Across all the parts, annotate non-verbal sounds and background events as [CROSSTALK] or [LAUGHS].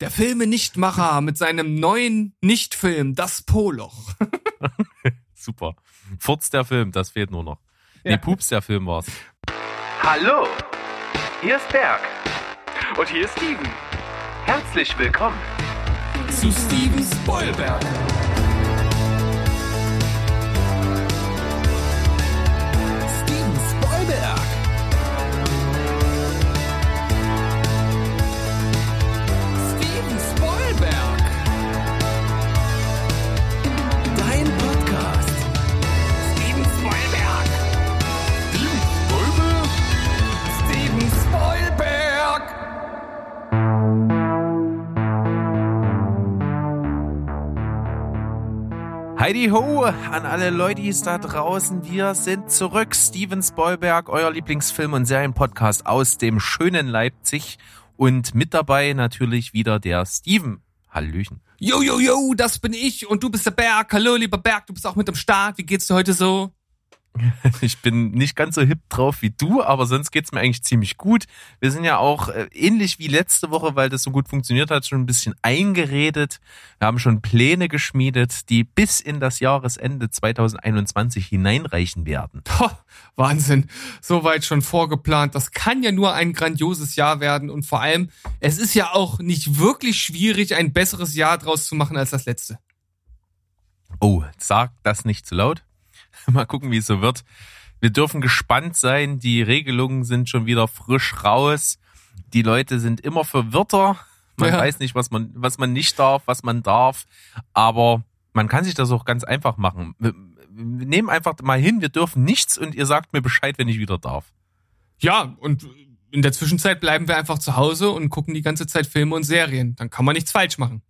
Der Filme-Nichtmacher mit seinem neuen Nichtfilm, Das Poloch. [LAUGHS] Super. Furz der Film, das fehlt nur noch. Nee, Ja. Pups der Film war's. Hallo, hier ist Berg. Und hier ist Steven. Herzlich willkommen. Zu Steven Spoilberg. Heidi Ho an alle Leutis da draußen. Wir sind zurück. Steven Spoilberg, euer Lieblingsfilm- und Serienpodcast aus dem schönen Leipzig. Und mit dabei natürlich wieder der Steven. Hallöchen. Yo, yo, yo, das bin ich und du bist der Berg. Hallo, lieber Berg, du bist auch mit am Start. Wie geht's dir heute so? [LAUGHS] Ich bin nicht ganz so hip drauf wie du, aber sonst geht's mir eigentlich ziemlich gut. Wir sind ja auch äh, ähnlich wie letzte Woche, weil das so gut funktioniert hat, schon ein bisschen eingeredet. Wir haben schon Pläne geschmiedet, die bis in das Jahresende 2021 hineinreichen werden. Ha, Wahnsinn. Soweit schon vorgeplant. Das kann ja nur ein grandioses Jahr werden und vor allem, es ist ja auch nicht wirklich schwierig, ein besseres Jahr draus zu machen als das letzte. Oh, sag das nicht zu laut. [LAUGHS] Mal gucken, wie es so wird. Wir dürfen gespannt sein. Die Regelungen sind schon wieder frisch raus. Die Leute sind immer verwirrter. Man Ja. weiß nicht, was man, was man nicht darf, was man darf. Aber man kann sich das auch ganz einfach machen. Wir, wir nehmen einfach mal hin, wir dürfen nichts und ihr sagt mir Bescheid, wenn ich wieder darf. Ja, und in der Zwischenzeit bleiben wir einfach zu Hause und gucken die ganze Zeit Filme und Serien. Dann kann man nichts falsch machen.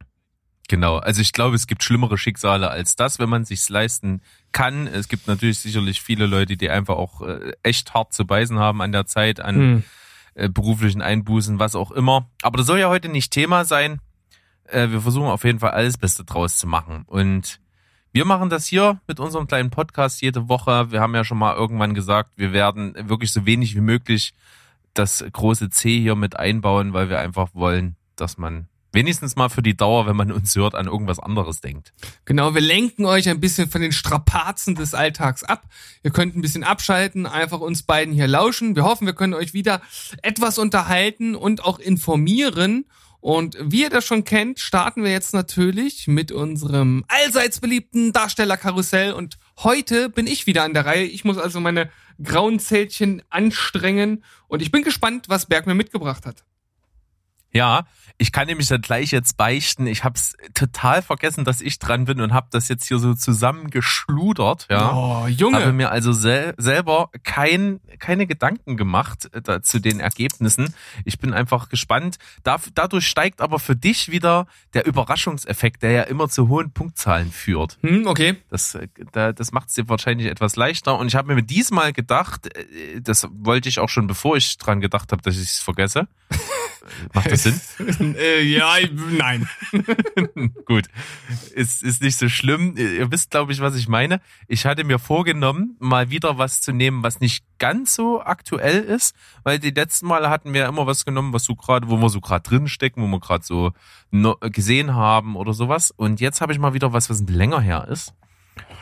Genau, also ich glaube, es gibt schlimmere Schicksale als das, wenn man sich's leisten kann. Es gibt natürlich sicherlich viele Leute, die einfach auch äh, echt hart zu beißen haben an der Zeit, an Hm. äh, beruflichen Einbußen, was auch immer. Aber das soll ja heute nicht Thema sein. Äh, wir versuchen auf jeden Fall alles Beste draus zu machen. Und wir machen das hier mit unserem kleinen Podcast jede Woche. Wir haben ja schon mal irgendwann gesagt, wir werden wirklich so wenig wie möglich das große C hier mit einbauen, weil wir einfach wollen, dass man wenigstens mal für die Dauer, wenn man uns hört, an irgendwas anderes denkt. Genau, wir lenken euch ein bisschen von den Strapazen des Alltags ab. Ihr könnt ein bisschen abschalten, einfach uns beiden hier lauschen. Wir hoffen, wir können euch wieder etwas unterhalten und auch informieren. Und wie ihr das schon kennt, starten wir jetzt natürlich mit unserem allseits beliebten Darstellerkarussell. Und heute bin ich wieder an der Reihe. Ich muss also meine grauen Zältchen anstrengen. Und ich bin gespannt, was Berg mir mitgebracht hat. Ja, ich kann nämlich dann gleich jetzt beichten. Ich habe es total vergessen, dass ich dran bin und habe das jetzt hier so zusammengeschludert. Ja. Oh, Habe Junge. mir also sel selber kein, keine Gedanken gemacht äh, da, zu den Ergebnissen. Ich bin einfach gespannt. Da, dadurch steigt aber für dich wieder der Überraschungseffekt, der ja immer zu hohen Punktzahlen führt. Hm, okay. Das, äh, da, das macht es dir wahrscheinlich etwas leichter. Und ich habe mir diesmal gedacht, äh, das wollte ich auch schon, bevor ich dran gedacht habe, dass ich es vergesse. [LAUGHS] Macht das Sinn? [LAUGHS] äh, ja, nein. [LAUGHS] Gut, ist, ist nicht so schlimm. Ihr wisst, glaube ich, was ich meine. Ich hatte mir vorgenommen, mal wieder was zu nehmen, was nicht ganz so aktuell ist, weil die letzten Male hatten wir immer was genommen, was so gerade, wo wir so gerade drin stecken, wo wir gerade so no, gesehen haben oder sowas. Und jetzt habe ich mal wieder was, was länger her ist.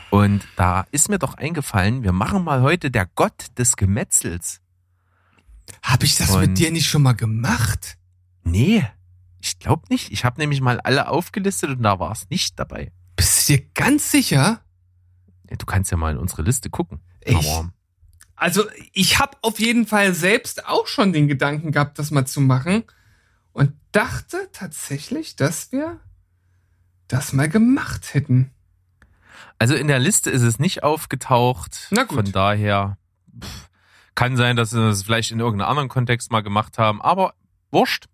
Und da ist mir doch eingefallen, wir machen mal heute der Gott des Gemetzels. Hab ich das Und- mit dir nicht schon mal gemacht? Nee, ich glaube nicht. Ich habe nämlich mal alle aufgelistet und da war es nicht dabei. Bist du dir ganz sicher? Ja, Du kannst ja mal in unsere Liste gucken. Ich- Also, ich habe auf jeden Fall selbst auch schon den Gedanken gehabt, das mal zu machen und dachte tatsächlich, dass wir das mal gemacht hätten. Also in der Liste ist es nicht aufgetaucht. Na gut. Von daher pff, kann sein, dass sie das vielleicht in irgendeinem anderen Kontext mal gemacht haben. Aber wurscht.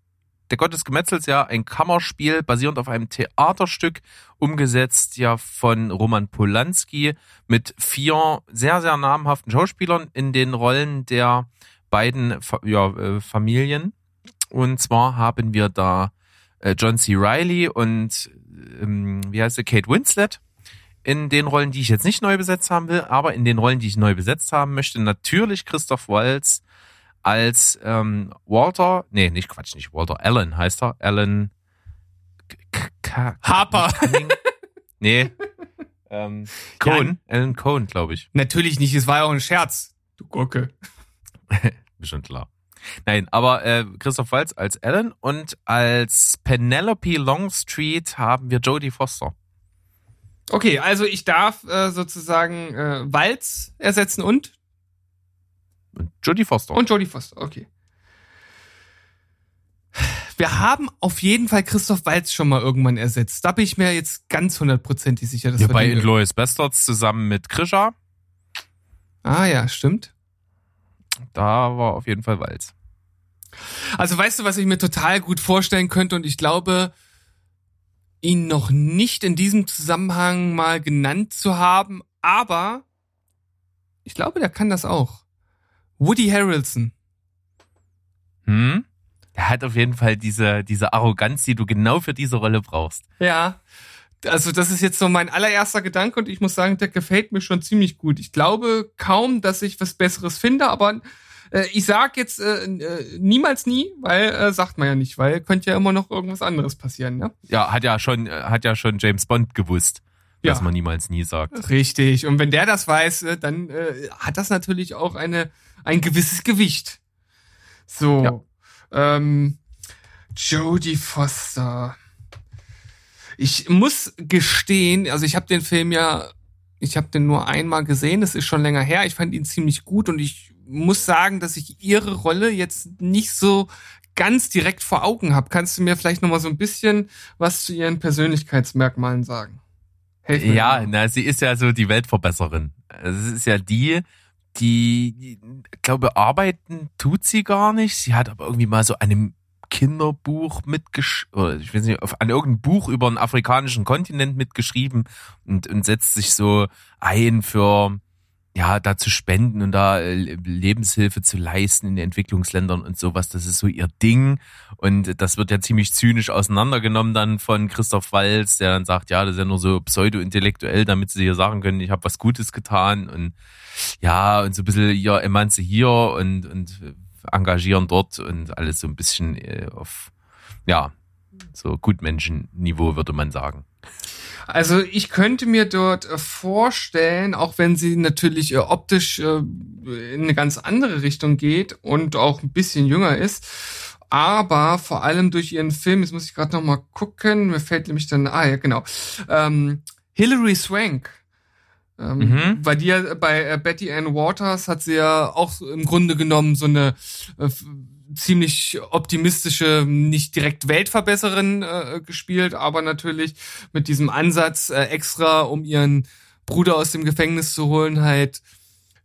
Der Gott des Gemetzels ja ein Kammerspiel basierend auf einem Theaterstück, umgesetzt ja von Roman Polanski mit vier sehr, sehr namhaften Schauspielern in den Rollen der beiden ja, äh, Familien. Und zwar haben wir da äh, John C. Reilly und ähm, wie heißt sie, Kate Winslet in den Rollen, die ich jetzt nicht neu besetzt haben will, aber in den Rollen, die ich neu besetzt haben möchte, natürlich Christoph Waltz als ähm, Walter, nee, nicht Quatsch, nicht Walter, Alan heißt er, Alan Ha Harper. Cunning? nee. Ähm, Cohen. Alan Cohen, glaube ich. Natürlich nicht, es war ja auch ein Scherz. Du Gurke. [LAUGHS] Bestimmt klar. Nein, aber äh, Christoph Waltz als Alan und als Penelope Longstreet haben wir Jodie Foster. Okay, also ich darf äh, sozusagen äh, Walz ersetzen und Und Jodie Foster. und Jodie Foster. Okay. Wir haben auf jeden Fall Christoph Walz schon mal irgendwann ersetzt. Da bin ich mir jetzt ganz hundertprozentig sicher, dass ja, wir bei Inglourious Bastards zusammen mit Krisha. Ah ja, stimmt. Da war auf jeden Fall Walz. Also weißt du, was ich mir total gut vorstellen könnte und ich glaube, ihn noch nicht in diesem Zusammenhang mal genannt zu haben, aber ich glaube, der kann das auch. Woody Harrelson. Hm? Er hat auf jeden Fall diese, diese Arroganz, die du genau für diese Rolle brauchst. Ja. Also das ist jetzt so mein allererster Gedanke und ich muss sagen, der gefällt mir schon ziemlich gut. Ich glaube kaum, dass ich was Besseres finde, aber äh, ich sag jetzt äh, äh, niemals nie, weil äh, sagt man ja nicht, weil könnte ja immer noch irgendwas anderes passieren, ne? Ja, hat ja schon, äh, hat ja schon James Bond gewusst, dass Ja. man niemals nie sagt. Richtig. Und wenn der das weiß, äh, dann äh, hat das natürlich auch eine ein gewisses Gewicht. So. Ähm, Jodie Foster. Ich muss gestehen, also ich habe den Film ja, ich habe den nur einmal gesehen, das ist schon länger her. Ich fand ihn ziemlich gut und ich muss sagen, dass ich ihre Rolle jetzt nicht so ganz direkt vor Augen habe. Kannst du mir vielleicht noch mal so ein bisschen was zu ihren Persönlichkeitsmerkmalen sagen? Ja, mal. na, sie ist ja so die Weltverbesserin. Also Es ist ja die, die, glaube, arbeiten tut sie gar nicht. Sie hat aber irgendwie mal so einem Kinderbuch mitgesch oder ich weiß nicht, auf, an irgendein Buch über einen afrikanischen Kontinent mitgeschrieben und, und setzt sich so ein für, ja, da zu spenden und da äh, Lebenshilfe zu leisten in den Entwicklungsländern und sowas. Das ist so ihr Ding. Und das wird ja ziemlich zynisch auseinandergenommen dann von Christoph Walz, der dann sagt, ja, das ist ja nur so pseudo-intellektuell, damit sie hier sagen können, ich habe was Gutes getan und ja, und so ein bisschen ja, Emanze hier und, und engagieren dort und alles so ein bisschen äh, auf, ja, so Gutmenschenniveau, würde man sagen. Also ich könnte mir dort äh, vorstellen, auch wenn sie natürlich äh, optisch äh, in eine ganz andere Richtung geht und auch ein bisschen jünger ist, aber vor allem durch ihren Film, jetzt muss ich gerade noch mal gucken, mir fällt nämlich dann, ah ja genau, ähm, Hilary Swank. Ähm, Mhm. Bei dir, bei Betty Ann Waters hat sie ja auch im Grunde genommen so eine ziemlich optimistische, nicht direkt Weltverbesserin äh, gespielt, aber natürlich mit diesem Ansatz äh, extra, um ihren Bruder aus dem Gefängnis zu holen, halt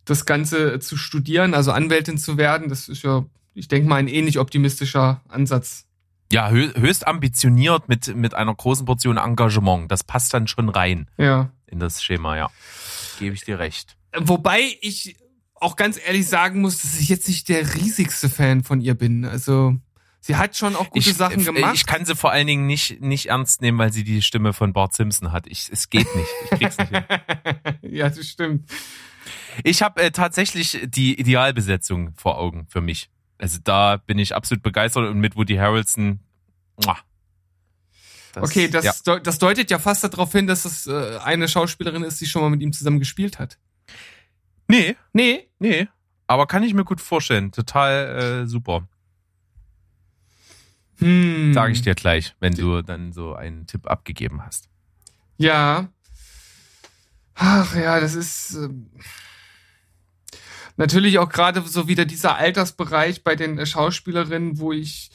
das Ganze zu studieren, also Anwältin zu werden. Das ist ja, ich denke mal, ein ähnlich optimistischer Ansatz. Ja, hö höchst ambitioniert mit, mit einer großen Portion Engagement. Das passt dann schon rein Ja. in das Schema, ja. Gebe ich dir recht. Wobei ich auch ganz ehrlich sagen muss, dass ich jetzt nicht der riesigste Fan von ihr bin. Also sie hat schon auch gute ich, Sachen äh, gemacht. Ich kann sie vor allen Dingen nicht, nicht ernst nehmen, weil sie die Stimme von Bart Simpson hat. Ich, es geht nicht. Ich krieg's nicht hin. [LAUGHS] ja, das stimmt. Ich habe äh, tatsächlich die Idealbesetzung vor Augen für mich. Also da bin ich absolut begeistert und mit Woody Harrelson. muah. Das- okay, das, ja. das deutet ja fast darauf hin, dass es äh, eine Schauspielerin ist, die schon mal mit ihm zusammen gespielt hat. Nee, Nee, nee. Aber kann ich mir gut vorstellen. Total äh, super. hm. Sage ich dir gleich, wenn du dann so einen Tipp abgegeben hast. Ja. Ach ja, das ist ähm, natürlich auch gerade so wieder dieser Altersbereich bei den äh, Schauspielerinnen, wo ich,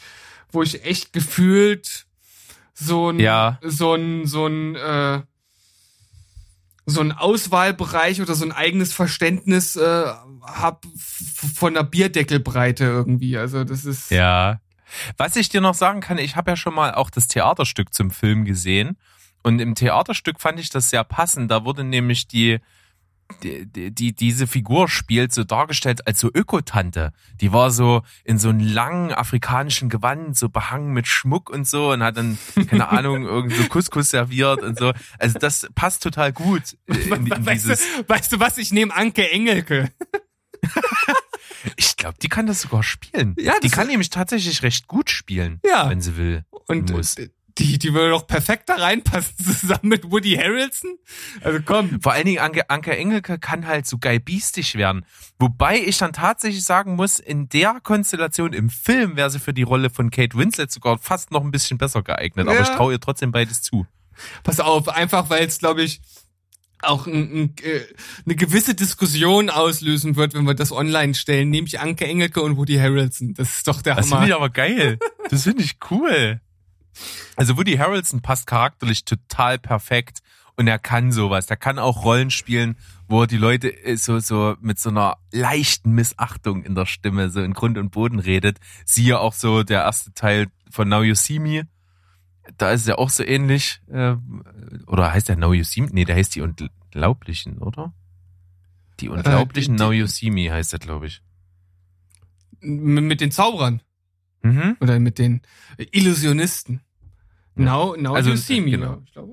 wo ich echt gefühlt so ein, Ja. so ein, so ein, äh, so ein Auswahlbereich oder so ein eigenes Verständnis äh, hab von der Bierdeckelbreite irgendwie. Also das ist Ja. Was ich dir noch sagen kann, ich habe ja schon mal auch das Theaterstück zum Film gesehen. Und im Theaterstück fand ich das sehr passend. Da wurde nämlich die, die, die, die diese Figur spielt so dargestellt als so Ökotante. Die war so in so einem langen afrikanischen Gewand, so behangen mit Schmuck und so und hat dann, keine [LAUGHS] Ahnung, irgend so Couscous serviert und so. Also das passt total gut äh, [LAUGHS] in, in weißt, dieses. du, weißt du was? Ich nehme Anke Engelke. [LAUGHS] Ich glaube, die kann das sogar spielen. Ja, die das- kann nämlich tatsächlich recht gut spielen, Ja. wenn sie will. Und muss. Die, die würde doch perfekt da reinpassen, [LAUGHS] zusammen mit Woody Harrelson. Also komm. Vor allen Dingen Anke, Anke Engelke kann halt so geil biestig werden. Wobei ich dann tatsächlich sagen muss, in der Konstellation im Film wäre sie für die Rolle von Kate Winslet sogar fast noch ein bisschen besser geeignet. Aber Ja. ich traue ihr trotzdem beides zu. Pass auf, einfach weil es, glaube ich, auch ein, ein, äh, eine gewisse Diskussion auslösen wird, wenn wir das online stellen, nämlich Anke Engelke und Woody Harrelson. Das ist doch der Das finde Hammer. ich aber geil. Das finde ich cool. Also Woody Harrelson passt charakterlich total perfekt und er kann sowas. Der kann auch Rollen spielen, wo er die Leute äh, so so mit so einer leichten Missachtung in der Stimme so in Grund und Boden redet. Siehe auch so der erste Teil von Now You See Me. Da ist er auch so ähnlich. Äh, oder heißt der Now You See Me? Nee, der heißt die Unglaublichen, oder? Die Unglaublichen Äh, die- Now You See Me heißt der, glaube ich. Mit den Zauberern Mhm. oder mit den Illusionisten. Now, now Also, you see me. genau. Ich glaube.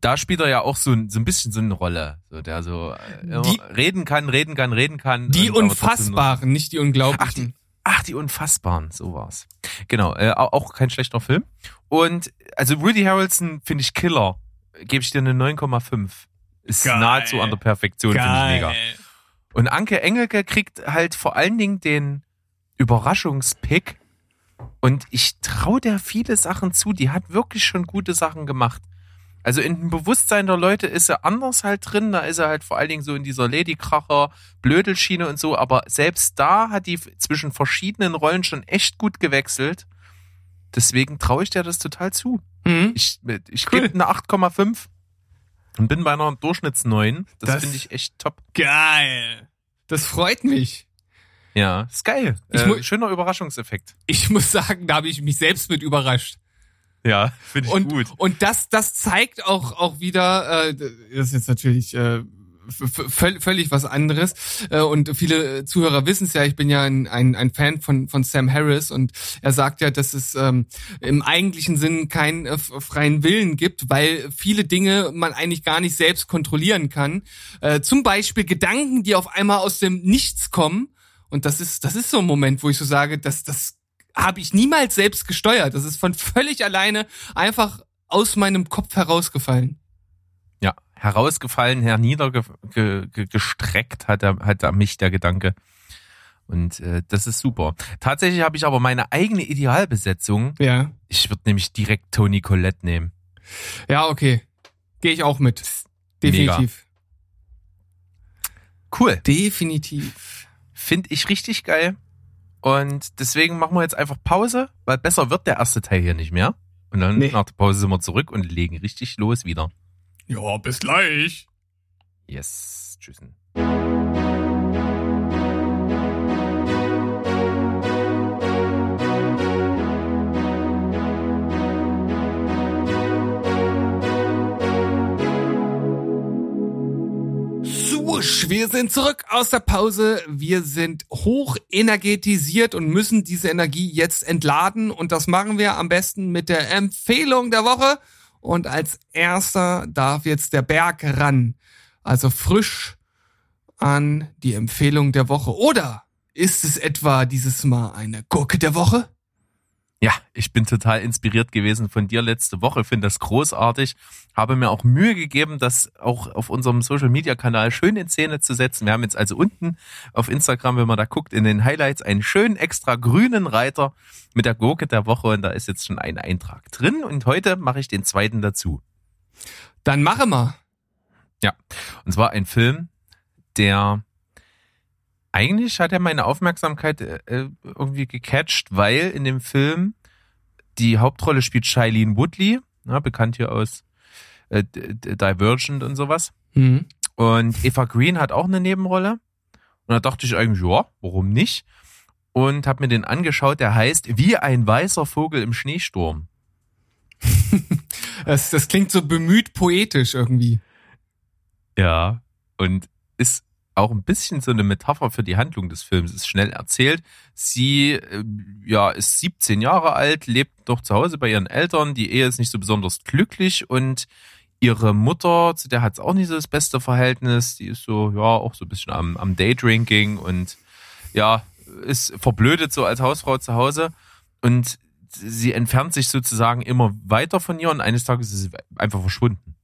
da spielt er ja auch so, ein- so ein bisschen so eine Rolle, so der so äh, Die- reden kann, reden kann, reden kann. Die und Unfassbaren, nicht die Unglaublichen. Ach, die Unfassbaren, so war's. Genau, äh, au- auch kein schlechter Film. Und also Woody Harrelson finde ich Killer. Gebe ich dir eine 9,5. Ist Geil. nahezu an der Perfektion, finde ich mega. Und Anke Engelke kriegt halt vor allen Dingen den Überraschungspick. Und ich traue der viele Sachen zu. Die hat wirklich schon gute Sachen gemacht. Also in dem Bewusstsein der Leute ist er anders halt drin. Da ist er halt vor allen Dingen so in dieser Ladykracher, Blödelschiene und so. Aber selbst da hat die zwischen verschiedenen Rollen schon echt gut gewechselt. Deswegen traue ich dir das total zu. Mhm. Ich, ich Cool. gebe eine 8,5 und bin bei einer Durchschnitts 9. Das, Das- finde ich echt top. Geil. Das freut mich. Ja, ist geil. Äh, schöner Überraschungseffekt. Ich muss sagen, da habe ich mich selbst mit überrascht. Ja, finde ich und, gut. Und das, das zeigt auch, auch wieder, äh, das ist jetzt natürlich äh, völlig was anderes. Äh, und viele Zuhörer wissen es ja, ich bin ja ein, ein, ein Fan von, von Sam Harris und er sagt ja, dass es ähm, im eigentlichen Sinn keinen äh, freien Willen gibt, weil viele Dinge man eigentlich gar nicht selbst kontrollieren kann. Äh, zum Beispiel Gedanken, die auf einmal aus dem Nichts kommen. Und das ist, das ist so ein Moment, wo ich so sage, dass das habe ich niemals selbst gesteuert. Das ist von völlig alleine einfach aus meinem Kopf herausgefallen. Ja, herausgefallen, herniedergestreckt hat er, hat er mich der Gedanke. Und äh, das ist super. Tatsächlich habe ich aber meine eigene Idealbesetzung. Ja. Ich würde nämlich direkt Toni Collette nehmen. Ja, okay. Gehe ich auch mit. Definitiv. Cool. Definitiv. Finde ich richtig geil. Und deswegen machen wir jetzt einfach Pause, weil besser wird der erste Teil hier nicht mehr. Und dann Nee. nach der Pause sind wir zurück und legen richtig los wieder. Ja, bis gleich. Yes. Tschüssen. Swoosh, wir sind zurück aus der Pause. Wir sind hoch energetisiert und müssen diese Energie jetzt entladen. Und das machen wir am besten mit der Empfehlung der Woche. Und als erster darf jetzt der Berg ran. Also frisch an die Empfehlung der Woche. Oder ist es etwa dieses Mal eine Gurke der Woche? Ja, ich bin total inspiriert gewesen von dir letzte Woche, finde das großartig, habe mir auch Mühe gegeben, das auch auf unserem Social Media Kanal schön in Szene zu setzen. Wir haben jetzt also unten auf Instagram, wenn man da guckt, in den Highlights einen schönen extra grünen Reiter mit der Gurke der Woche und da ist jetzt schon ein Eintrag drin und heute mache ich den zweiten dazu. Dann mache mal. Und zwar ein Film, der eigentlich hat er meine Aufmerksamkeit äh, irgendwie gecatcht, weil in dem Film die Hauptrolle spielt Shailene Woodley, ja, bekannt hier aus äh, Divergent und sowas. Mhm. Und Eva Green hat auch eine Nebenrolle. Und da dachte ich eigentlich, ja, warum nicht? Und habe mir den angeschaut, der heißt Wie ein weißer Vogel im Schneesturm. [LAUGHS] Das, das klingt so bemüht poetisch irgendwie. Ja. Und ist auch ein bisschen so eine Metapher für die Handlung des Films. Ist schnell erzählt. Sie äh, ja, ist 17 Jahre alt, lebt noch zu Hause bei ihren Eltern. Die Ehe ist nicht so besonders glücklich und ihre Mutter, zu der hat es auch nicht so das beste Verhältnis. Die ist so, ja, auch so ein bisschen am, am Daydrinking und ja, ist verblödet so als Hausfrau zu Hause. Und sie entfernt sich sozusagen immer weiter von ihr und eines Tages ist sie einfach verschwunden.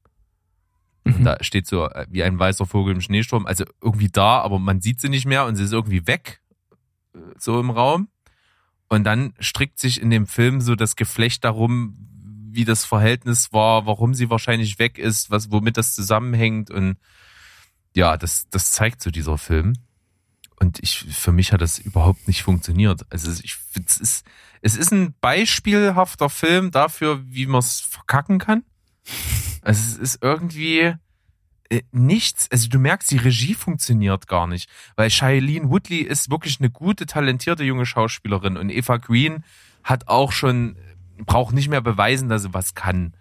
Und da steht so äh, wie ein weißer Vogel im Schneesturm, also irgendwie da, aber man sieht sie nicht mehr und sie ist irgendwie weg, äh, so im Raum. Und dann strickt sich in dem Film so das Geflecht darum, wie das Verhältnis war, warum sie wahrscheinlich weg ist, was, womit das zusammenhängt und ja, das, das zeigt so dieser Film. Und ich, für mich hat das überhaupt nicht funktioniert. Also ich, es ist, es ist ein beispielhafter Film dafür, wie man es verkacken kann. Also es ist irgendwie äh, nichts. Also du merkst, die Regie funktioniert gar nicht, weil Shailene Woodley ist wirklich eine gute, talentierte junge Schauspielerin und Eva Green hat auch schon braucht nicht mehr beweisen, dass sie was kann.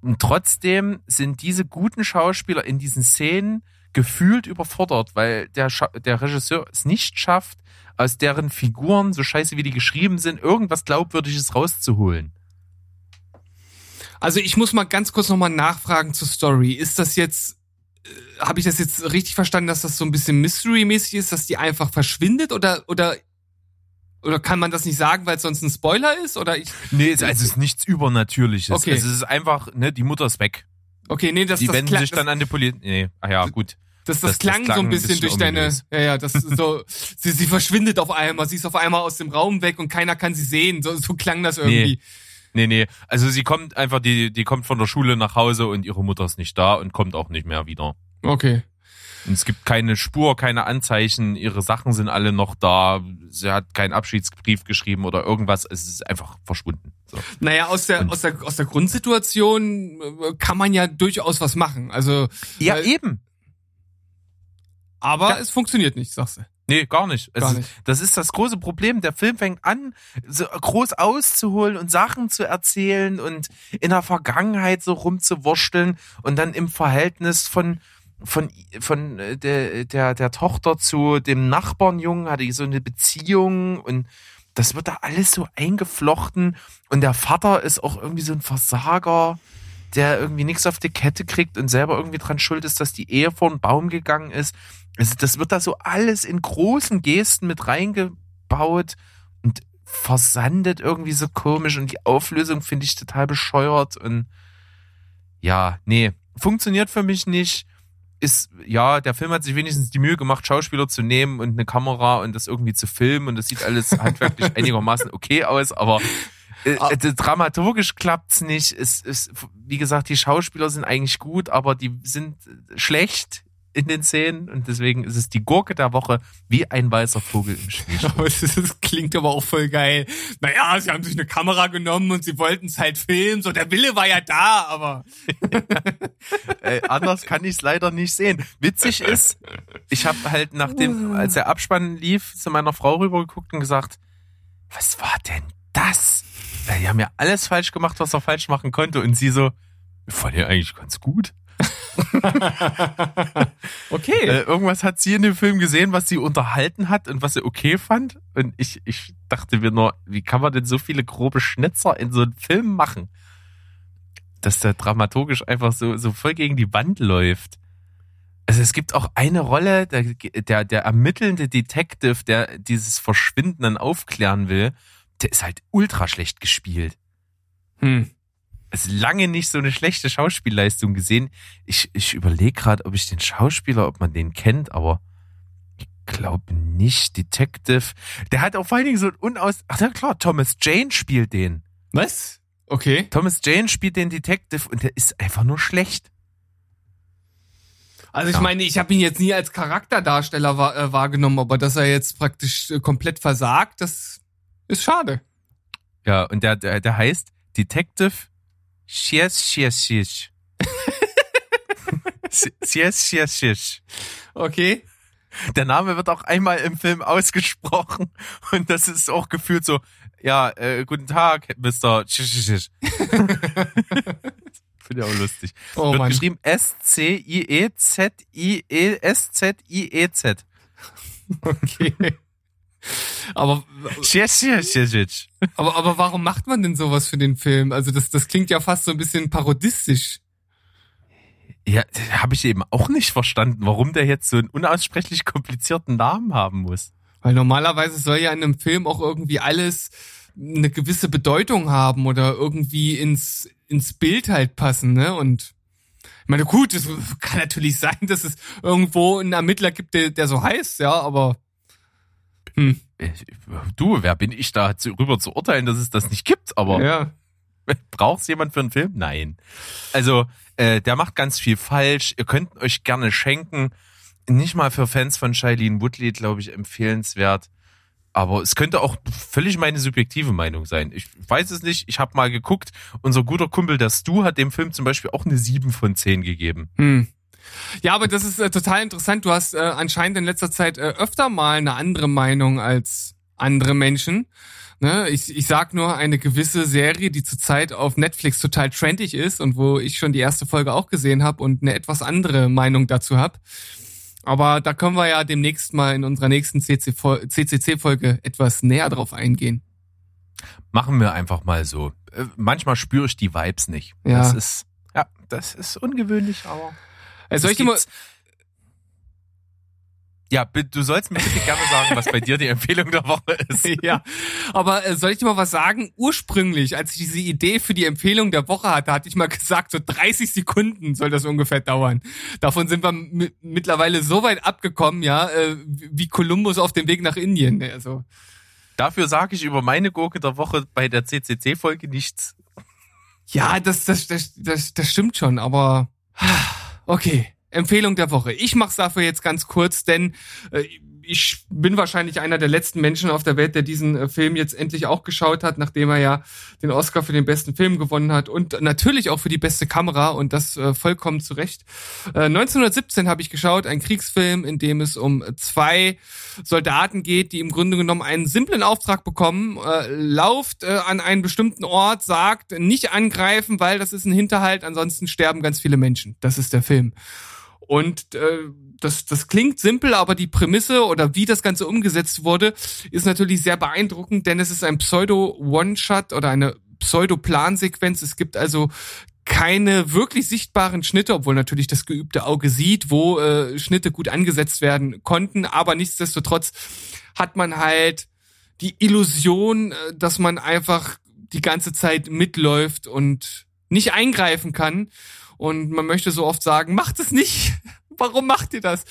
Und trotzdem sind diese guten Schauspieler in diesen Szenen gefühlt überfordert, weil der, der Regisseur es nicht schafft, aus deren Figuren, so scheiße wie die geschrieben sind, irgendwas Glaubwürdiges rauszuholen. Also ich muss mal ganz kurz nochmal nachfragen zur Story. Ist das jetzt, äh, habe ich das jetzt richtig verstanden, dass das so ein bisschen Mystery-mäßig ist, dass die einfach verschwindet oder, oder oder kann man das nicht sagen, weil es sonst ein Spoiler ist? Oder ich. Nee, es, also es ist nichts Übernatürliches. Okay. Also es ist einfach, ne, die Mutter ist weg. Okay, nee, das, die das wenden sich dann an die Polizei. Nee, ach ja, gut. Das, das, Das- klang, klang so ein bisschen, bisschen durch deine, ja, ja, das ist so, sie, sie verschwindet auf einmal, sie ist auf einmal aus dem Raum weg und keiner kann sie sehen. So, so klang das irgendwie. Nee, nee. Also sie kommt einfach, die, die kommt von der Schule nach Hause und ihre Mutter ist nicht da und kommt auch nicht mehr wieder. Okay. Und es gibt keine Spur, keine Anzeichen, ihre Sachen sind alle noch da, sie hat keinen Abschiedsbrief geschrieben oder irgendwas, es ist einfach verschwunden. So. Naja, aus der, Und- aus der, aus der Grundsituation äh, kann man ja durchaus was machen. Also, Ja, Weil- eben. aber Ja. es funktioniert nicht, sagst du. Nee, gar nicht. Gar ist, nicht. Das ist das große Problem. Der Film fängt an, so groß auszuholen und Sachen zu erzählen und in der Vergangenheit so rumzuwursteln und dann im Verhältnis von von von äh, der der der Tochter zu dem Nachbarnjungen hatte ich so eine Beziehung und das wird da alles so eingeflochten und der Vater ist auch irgendwie so ein Versager, der irgendwie nichts auf die Kette kriegt und selber irgendwie dran schuld ist, dass die Ehe vor den Baum gegangen ist. Also das wird da so alles in großen Gesten mit reingebaut und versandet irgendwie so komisch und die Auflösung finde ich total bescheuert und ja, nee, funktioniert für mich nicht. Ist, ja, der Film hat sich wenigstens die Mühe gemacht, Schauspieler zu nehmen und eine Kamera und das irgendwie zu filmen und das sieht alles handwerklich [LAUGHS] einigermaßen okay aus, aber äh, äh, dramaturgisch klappt's nicht. Es ist, wie gesagt, die Schauspieler sind eigentlich gut, aber die sind schlecht in den Szenen und deswegen ist es die Gurke der Woche wie ein weißer Vogel im Schnee. [LAUGHS] Aber das, das klingt aber auch voll geil. Naja, sie haben sich eine Kamera genommen und sie wollten es halt filmen. So, der Wille war ja da, aber. [LAUGHS] äh, anders kann ich es leider nicht sehen. Witzig ist, ich habe halt nachdem, als der Abspann lief, zu meiner Frau rübergeguckt und gesagt, was war denn das? Weil die haben ja alles falsch gemacht, was er falsch machen konnte. Und sie so, ich fand ja eigentlich ganz gut. [LAUGHS] Okay. Äh, irgendwas hat sie in dem Film gesehen, was sie unterhalten hat und was sie okay fand. Und ich, ich dachte mir nur, wie kann man denn so viele grobe Schnitzer in so einen Film machen? Dass der dramaturgisch einfach so, so voll gegen die Wand läuft. Also es gibt auch eine Rolle, der, der, der ermittelnde Detective, der dieses Verschwinden dann aufklären will, der ist halt ultra schlecht gespielt Hm. Also lange nicht so eine schlechte Schauspielleistung gesehen. Ich, ich überlege gerade, ob ich den Schauspieler, ob man den kennt, aber ich glaube nicht. Detective. Der hat auch vor allen Dingen so ein unaus. Ach ja klar, Thomas Jane spielt den. Was? Okay. Thomas Jane spielt den Detective und der ist einfach nur schlecht. Also ich Ja. meine, ich habe ihn jetzt nie als Charakterdarsteller wahr, äh, wahrgenommen, aber dass er jetzt praktisch äh, komplett versagt, das ist schade. Ja, und der, der, der heißt Detective Shies Shies Shies. [LAUGHS] Shies Shies Shies. Okay. Der Name wird auch einmal im Film ausgesprochen und das ist auch gefühlt so, ja, äh, guten Tag, Mr. Shish. [LAUGHS] Finde ich auch lustig. Oh wird Mann. geschrieben E S-C-I-E-Z-I-E-S-Z-I-E-Z. Okay. Aber, Shish, shish, shish, shish. aber, aber warum macht man denn sowas für den Film? Also das, das klingt ja fast so ein bisschen parodistisch. Ja, habe ich eben auch nicht verstanden, warum der jetzt so einen unaussprechlich komplizierten Namen haben muss. Weil normalerweise soll ja in einem Film auch irgendwie alles eine gewisse Bedeutung haben oder irgendwie ins, ins Bild halt passen, ne? Und ich meine, gut, es kann natürlich sein, dass es irgendwo einen Ermittler gibt, der, der so heißt, ja, aber hm. Du, wer bin ich da rüber zu urteilen, dass es das nicht gibt, aber ja. [LAUGHS] braucht es jemand für einen Film? Nein. Also, äh, der macht ganz viel falsch. Ihr könnt euch gerne schenken. Nicht mal für Fans von Shailene Woodley, glaube ich, empfehlenswert. Aber es könnte auch völlig meine subjektive Meinung sein. Ich weiß es nicht. Ich habe mal geguckt. Unser guter Kumpel, der Stu, hat dem Film zum Beispiel auch eine 7 von 10 gegeben. Hm. Ja, aber das ist äh, total interessant. Du hast äh, anscheinend in letzter Zeit äh, öfter mal eine andere Meinung als andere Menschen. Ne? Ich, ich sag nur eine gewisse Serie, die zurzeit auf Netflix total trendig ist und wo ich schon die erste Folge auch gesehen habe und eine etwas andere Meinung dazu habe. Aber da können wir ja demnächst mal in unserer nächsten CCC-Folge etwas näher drauf eingehen. Machen wir einfach mal so. Äh, manchmal spüre ich die Vibes nicht. Ja. Das ist, ja, das ist ungewöhnlich, aber. Also soll ich dir mal, ja, du sollst mir bitte gerne sagen, was bei dir die Empfehlung der Woche ist. [LAUGHS] Ja, aber äh, soll ich dir mal was sagen? Ursprünglich, als ich diese Idee für die Empfehlung der Woche hatte, hatte ich mal gesagt, so 30 Sekunden soll das ungefähr dauern. Davon sind wir mittlerweile so weit abgekommen, ja, äh, wie Kolumbus auf dem Weg nach Indien. Also Dafür sage ich über meine Gurke der Woche bei der CCC-Folge nichts. Ja, das, das, das, das, das stimmt schon, aber okay. Empfehlung der Woche. Ich mache es dafür jetzt ganz kurz, denn äh, ich bin wahrscheinlich einer der letzten Menschen auf der Welt, der diesen äh, Film jetzt endlich auch geschaut hat, nachdem er ja den Oscar für den besten Film gewonnen hat und natürlich auch für die beste Kamera und das äh, vollkommen zu Recht. Äh, 1917 habe ich geschaut, ein Kriegsfilm, in dem es um zwei Soldaten geht, die im Grunde genommen einen simplen Auftrag bekommen, äh, lauft äh, an einen bestimmten Ort, sagt, nicht angreifen, weil das ist ein Hinterhalt, ansonsten sterben ganz viele Menschen. Das ist der Film. Und äh, das, das klingt simpel, aber die Prämisse oder wie das Ganze umgesetzt wurde, ist natürlich sehr beeindruckend, denn es ist ein Pseudo-One-Shot oder eine Pseudo-Plansequenz. Es gibt also keine wirklich sichtbaren Schnitte, obwohl natürlich das geübte Auge sieht, wo äh, Schnitte gut angesetzt werden konnten. Aber nichtsdestotrotz hat man halt die Illusion, äh, dass man einfach die ganze Zeit mitläuft und nicht eingreifen kann. Und man möchte so oft sagen, macht es nicht. [LAUGHS] Warum macht ihr das?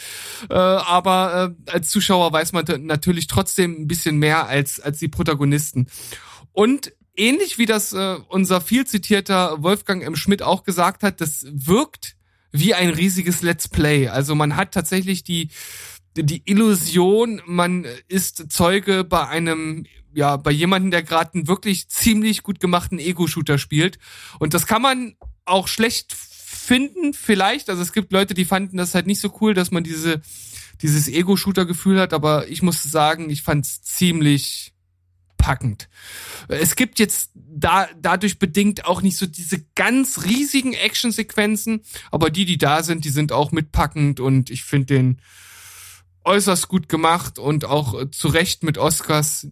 Äh, aber äh, als Zuschauer weiß man natürlich trotzdem ein bisschen mehr als, als die Protagonisten. Und ähnlich wie das äh, unser viel zitierter Wolfgang M. Schmidt auch gesagt hat, das wirkt wie ein riesiges Let's Play. Also man hat tatsächlich die, die Illusion, man ist Zeuge bei einem, ja, bei jemandem, der gerade einen wirklich ziemlich gut gemachten Ego-Shooter spielt. Und das kann man auch schlecht finden, vielleicht. Also es gibt Leute, die fanden das halt nicht so cool, dass man diese, dieses Ego-Shooter-Gefühl hat, aber ich muss sagen, ich fand's ziemlich packend. Es gibt jetzt da, dadurch bedingt auch nicht so diese ganz riesigen Action-Sequenzen, aber die, die da sind, die sind auch mitpackend und ich finde den äußerst gut gemacht und auch zu Recht mit Oscars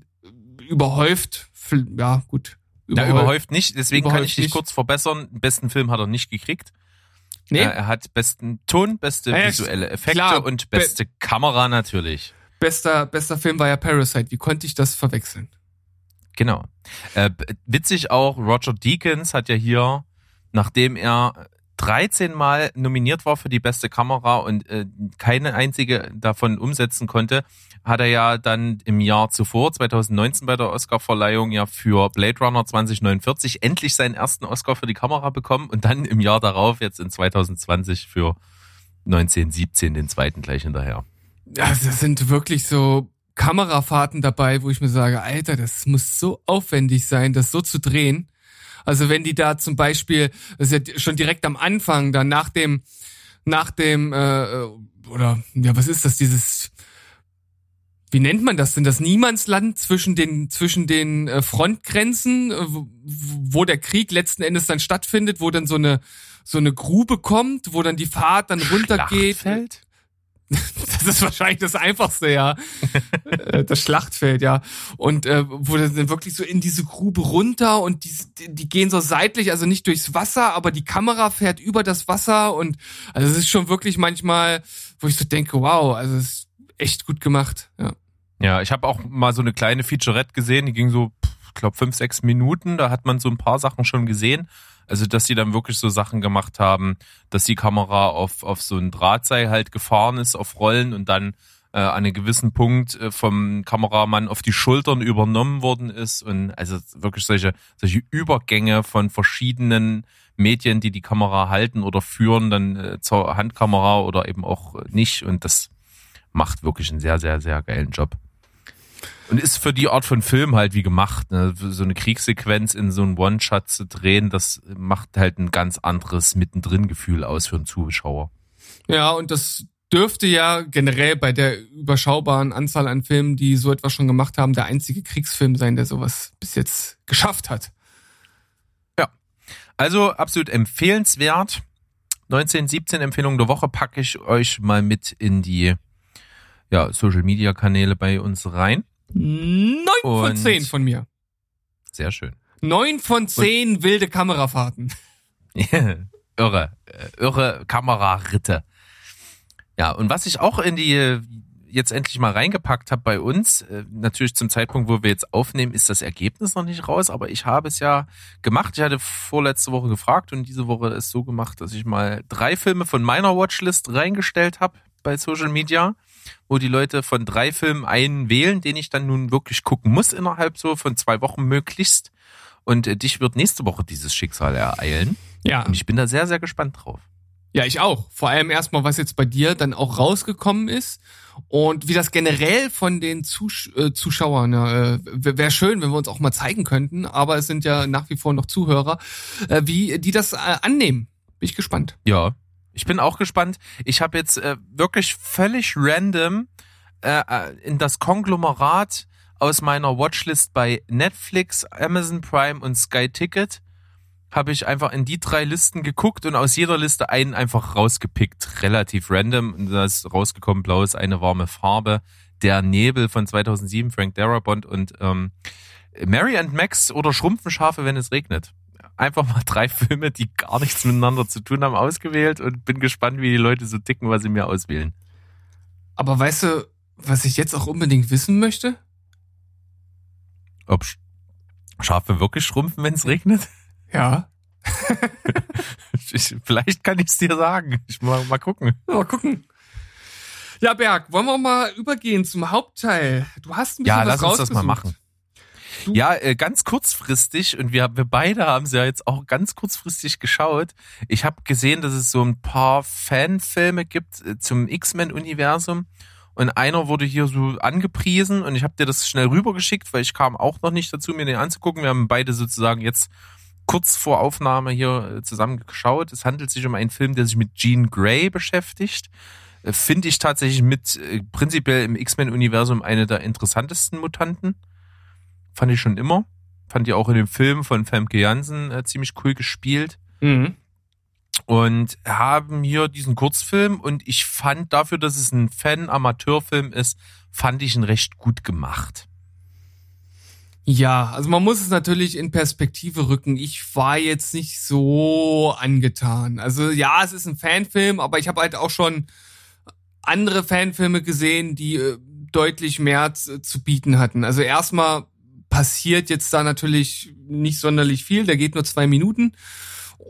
überhäuft. Ja, gut. Überhäuft, ja, überhäuft nicht, deswegen überhäuft kann ich dich nicht. kurz verbessern. Den besten Film hat er nicht gekriegt. Nee. Er hat besten Ton, beste ja, visuelle Effekte klar, und beste Be Kamera natürlich. Bester, bester Film war ja Parasite. Wie konnte ich das verwechseln? Genau. Äh, witzig auch, Roger Deakins hat ja hier, nachdem er 13 Mal nominiert war für die beste Kamera und äh, keine einzige davon umsetzen konnte, hat er ja dann im Jahr zuvor, 2019 bei der Oscarverleihung ja für Blade Runner 2049 endlich seinen ersten Oscar für die Kamera bekommen und dann im Jahr darauf, jetzt in 2020 für 1917 den zweiten gleich hinterher. Ja, das sind wirklich so Kamerafahrten dabei, wo ich mir sage, Alter, das muss so aufwendig sein, das so zu drehen. Also wenn die da zum Beispiel, das ist ja schon direkt am Anfang, dann nach dem, nach dem, äh, oder ja, was ist das, dieses wie nennt man das denn? Das Niemandsland zwischen den, zwischen den äh, Frontgrenzen, äh, wo der Krieg letzten Endes dann stattfindet, wo dann so eine, so eine Grube kommt, wo dann die Fahrt dann runtergeht. Schlachtfeld? [LAUGHS] Das ist wahrscheinlich das Einfachste, ja. [LAUGHS] Äh, das Schlachtfeld, ja. Und äh, wo dann wirklich so in diese Grube runter und die, die gehen so seitlich, also nicht durchs Wasser, aber die Kamera fährt über das Wasser und also es ist schon wirklich manchmal, wo ich so denke, wow, also es echt gut gemacht. Ja, ja ich habe auch mal so eine kleine Featurette gesehen, die ging so ich glaube, fünf, sechs Minuten. Da hat man so ein paar Sachen schon gesehen. Also, dass sie dann wirklich so Sachen gemacht haben, dass die Kamera auf, auf so ein Drahtseil halt gefahren ist, auf Rollen und dann äh, an einem gewissen Punkt äh, vom Kameramann auf die Schultern übernommen worden ist und also wirklich solche, solche Übergänge von verschiedenen Medien, die die Kamera halten oder führen, dann äh, zur Handkamera oder eben auch nicht und das macht wirklich einen sehr, sehr, sehr geilen Job. Und ist für die Art von Film halt wie gemacht. Ne? So eine Kriegssequenz in so einen One-Shot zu drehen, das macht halt ein ganz anderes Mittendrin-Gefühl aus für einen Zuschauer. Ja, und das dürfte ja generell bei der überschaubaren Anzahl an Filmen, die so etwas schon gemacht haben, der einzige Kriegsfilm sein, der sowas bis jetzt geschafft hat. Ja, also absolut empfehlenswert. 19, 17 Empfehlungen der Woche packe ich euch mal mit in die ja, Social Media Kanäle bei uns rein. Neun von zehn von mir. Sehr schön. Neun von zehn Und wilde Kamerafahrten. [LAUGHS] irre, äh, irre Kameraritte. Ja, und was ich auch in die jetzt endlich mal reingepackt habe bei uns, äh, natürlich zum Zeitpunkt, wo wir jetzt aufnehmen, ist das Ergebnis noch nicht raus, aber ich habe es ja gemacht. Ich hatte vorletzte Woche gefragt und diese Woche ist so gemacht, dass ich mal drei Filme von meiner Watchlist reingestellt habe bei Social Media, wo die Leute von drei Filmen einen wählen, den ich dann nun wirklich gucken muss innerhalb so von zwei Wochen möglichst. Und äh, dich wird nächste Woche dieses Schicksal ereilen. Ja. Und ich bin da sehr, sehr gespannt drauf. Ja, ich auch. Vor allem erstmal, was jetzt bei dir dann auch rausgekommen ist und wie das generell von den Zus äh, Zuschauern, äh, wäre schön, wenn wir uns auch mal zeigen könnten, aber es sind ja nach wie vor noch Zuhörer, äh, wie die das äh, annehmen. Bin ich gespannt. Ja, ich bin auch gespannt. Ich habe jetzt äh, wirklich völlig random äh, äh, in das Konglomerat aus meiner Watchlist bei Netflix, Amazon Prime und Sky Ticket habe ich einfach in die drei Listen geguckt und aus jeder Liste einen einfach rausgepickt. Relativ random. Und da ist rausgekommen, blau ist eine warme Farbe. Der Nebel von 2007, Frank Darabont und ähm, Mary and Max oder Schrumpfenschafe, wenn es regnet. Einfach mal drei Filme, die gar nichts miteinander zu tun haben, ausgewählt und bin gespannt, wie die Leute so ticken, was sie mir auswählen. Aber weißt du, was ich jetzt auch unbedingt wissen möchte? Ob Schafe wirklich schrumpfen, wenn es regnet? Ja. [LAUGHS] ich, vielleicht kann ich es dir sagen. Ich mal, mal gucken. Mal gucken. Ja, Berg, wollen wir mal übergehen zum Hauptteil? Du hast ein bisschen ja, was lass uns das mal machen. Du? Ja, äh, ganz kurzfristig und wir, wir beide haben es ja jetzt auch ganz kurzfristig geschaut. Ich habe gesehen, dass es so ein paar Fanfilme gibt äh, zum X-Men-Universum und einer wurde hier so angepriesen und ich habe dir das schnell rübergeschickt, weil ich kam auch noch nicht dazu, mir den anzugucken. Wir haben beide sozusagen jetzt kurz vor Aufnahme hier äh, zusammen geschaut. Es handelt sich um einen Film, der sich mit Jean Grey beschäftigt. Äh, finde ich tatsächlich mit äh, prinzipiell im X-Men-Universum eine der interessantesten Mutanten. Fand ich schon immer. Fand ich auch in dem Film von Famke Janssen äh, ziemlich cool gespielt. Mhm. Und haben hier diesen Kurzfilm und ich fand dafür, dass es ein Fan-Amateurfilm ist, fand ich ihn recht gut gemacht. Ja, also man muss es natürlich in Perspektive rücken. Ich war jetzt nicht so angetan. Also ja, es ist ein Fanfilm, aber ich habe halt auch schon andere Fanfilme gesehen, die äh, deutlich mehr zu bieten hatten. Also erstmal passiert jetzt da natürlich nicht sonderlich viel. Der geht nur zwei Minuten.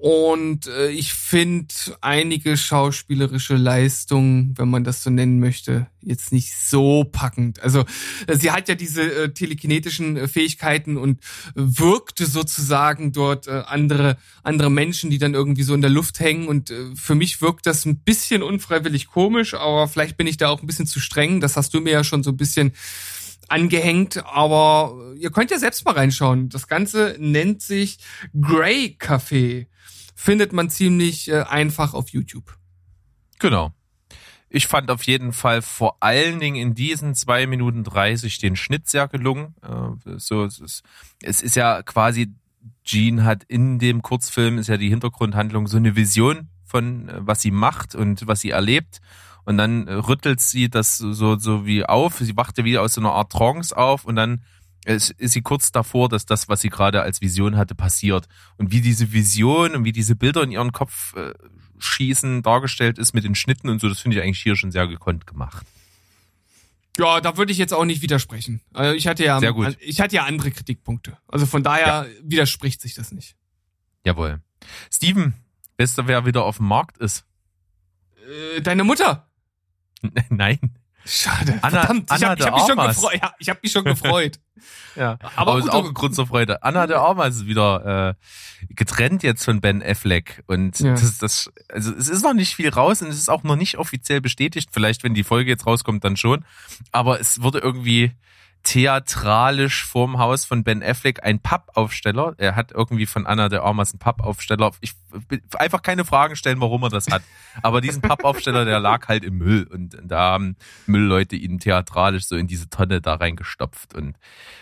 Und äh, ich finde einige schauspielerische Leistungen, wenn man das so nennen möchte, jetzt nicht so packend. Also äh, sie hat ja diese äh, telekinetischen äh, Fähigkeiten und wirkte sozusagen dort äh, andere andere Menschen, die dann irgendwie so in der Luft hängen. Und äh, für mich wirkt das ein bisschen unfreiwillig komisch, aber vielleicht bin ich da auch ein bisschen zu streng. Das hast du mir ja schon so ein bisschen angehängt, aber ihr könnt ja selbst mal reinschauen. Das Ganze nennt sich Grey Café findet man ziemlich äh, einfach auf YouTube. Genau. Ich fand auf jeden Fall vor allen Dingen in diesen zwei Minuten dreißig den Schnitt sehr gelungen. Äh, so, es ist, es ist ja quasi, Jean hat in dem Kurzfilm, ist ja die Hintergrundhandlung so eine Vision von, äh, was sie macht und was sie erlebt. Und dann äh, rüttelt sie das so, so wie auf. Sie wacht ja wieder aus so einer Art Trance auf und dann ist, ist sie kurz davor, dass das, was sie gerade als Vision hatte, passiert. Und wie diese Vision und wie diese Bilder in ihren Kopf äh, schießen, dargestellt ist mit den Schnitten und so, das finde ich eigentlich hier schon sehr gekonnt gemacht. Ja, da würde ich jetzt auch nicht widersprechen. Also ich hatte ja, ich hatte ja andere Kritikpunkte. Also von daher widerspricht sich das nicht. Jawohl. Steven, weißt du, wer wieder auf dem Markt ist? Äh, deine Mutter. [LAUGHS] Nein. Schade. Anna- Verdammt, ich habe hab mich schon gefreut. Ja, ich habe mich schon gefreut. Ja, Aber aber, ist auch ein Grund zur Freude. Anna de Armas ist wieder äh, getrennt jetzt von Ben Affleck und Ja. das, das, also es ist noch nicht viel raus und es ist auch noch nicht offiziell bestätigt. Vielleicht, wenn die Folge jetzt rauskommt, dann schon. Aber es wurde irgendwie theatralisch vorm Haus von Ben Affleck ein Pappaufsteller. Er hat irgendwie von Anna de Armas einen Pappaufsteller. Ich will einfach keine Fragen stellen, warum er das hat. Aber diesen Pappaufsteller, der lag halt im Müll und da haben Müllleute ihn theatralisch so in diese Tonne da reingestopft und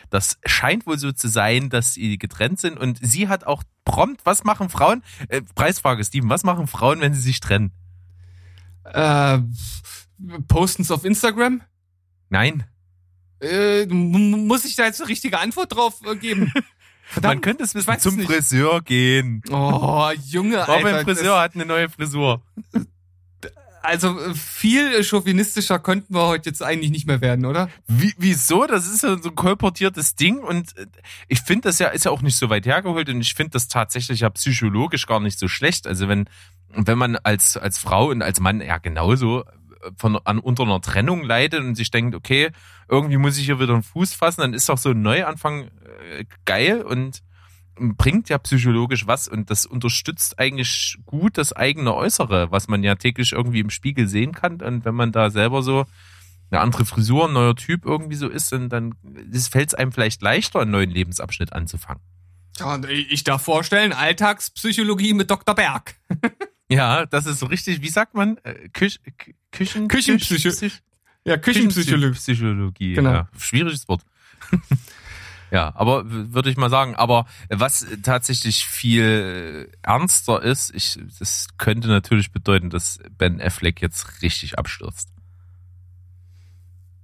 das scheint wohl so zu sein, dass sie getrennt sind und sie hat auch prompt, was machen Frauen? Äh, Preisfrage, Steven, was machen Frauen, wenn sie sich trennen? äh, Posten's auf Instagram? Nein. Äh, muss ich da jetzt eine richtige Antwort drauf äh, geben? [LAUGHS] Man Verdammt. könnte es wissen, zum nicht. Friseur gehen. Oh, Junge, War Alter. beim Friseur, hat eine neue Frisur. Also äh, viel chauvinistischer könnten wir heute jetzt eigentlich nicht mehr werden, oder? Wie, wieso? Das ist ja so ein kolportiertes Ding und äh, ich finde das ja, ist ja auch nicht so weit hergeholt und ich finde das tatsächlich ja psychologisch gar nicht so schlecht. Also wenn, wenn man als, als Frau und als Mann ja genauso von, an, unter einer Trennung leidet und sich denkt, okay, irgendwie muss ich hier wieder einen Fuß fassen, dann ist doch so ein Neuanfang äh, geil und bringt ja psychologisch was und das unterstützt eigentlich gut das eigene Äußere, was man ja täglich irgendwie im Spiegel sehen kann. Und wenn man da selber so eine andere Frisur, ein neuer Typ irgendwie so ist, dann, fällt es einem vielleicht leichter, einen neuen Lebensabschnitt anzufangen. Ja, ich darf vorstellen, Alltagspsychologie mit Dr. Berg. [LAUGHS] Ja, das ist so richtig, wie sagt man? Äh, Küch, Kü- Küchen, Küchenpsycho- Küch- Ja, Küchenpsychologie. Psychologie. Genau. Ja, schwieriges Wort. [LAUGHS] ja, aber würde ich mal sagen. Aber was tatsächlich viel ernster ist, ich, das könnte natürlich bedeuten, dass Ben Affleck jetzt richtig abstürzt.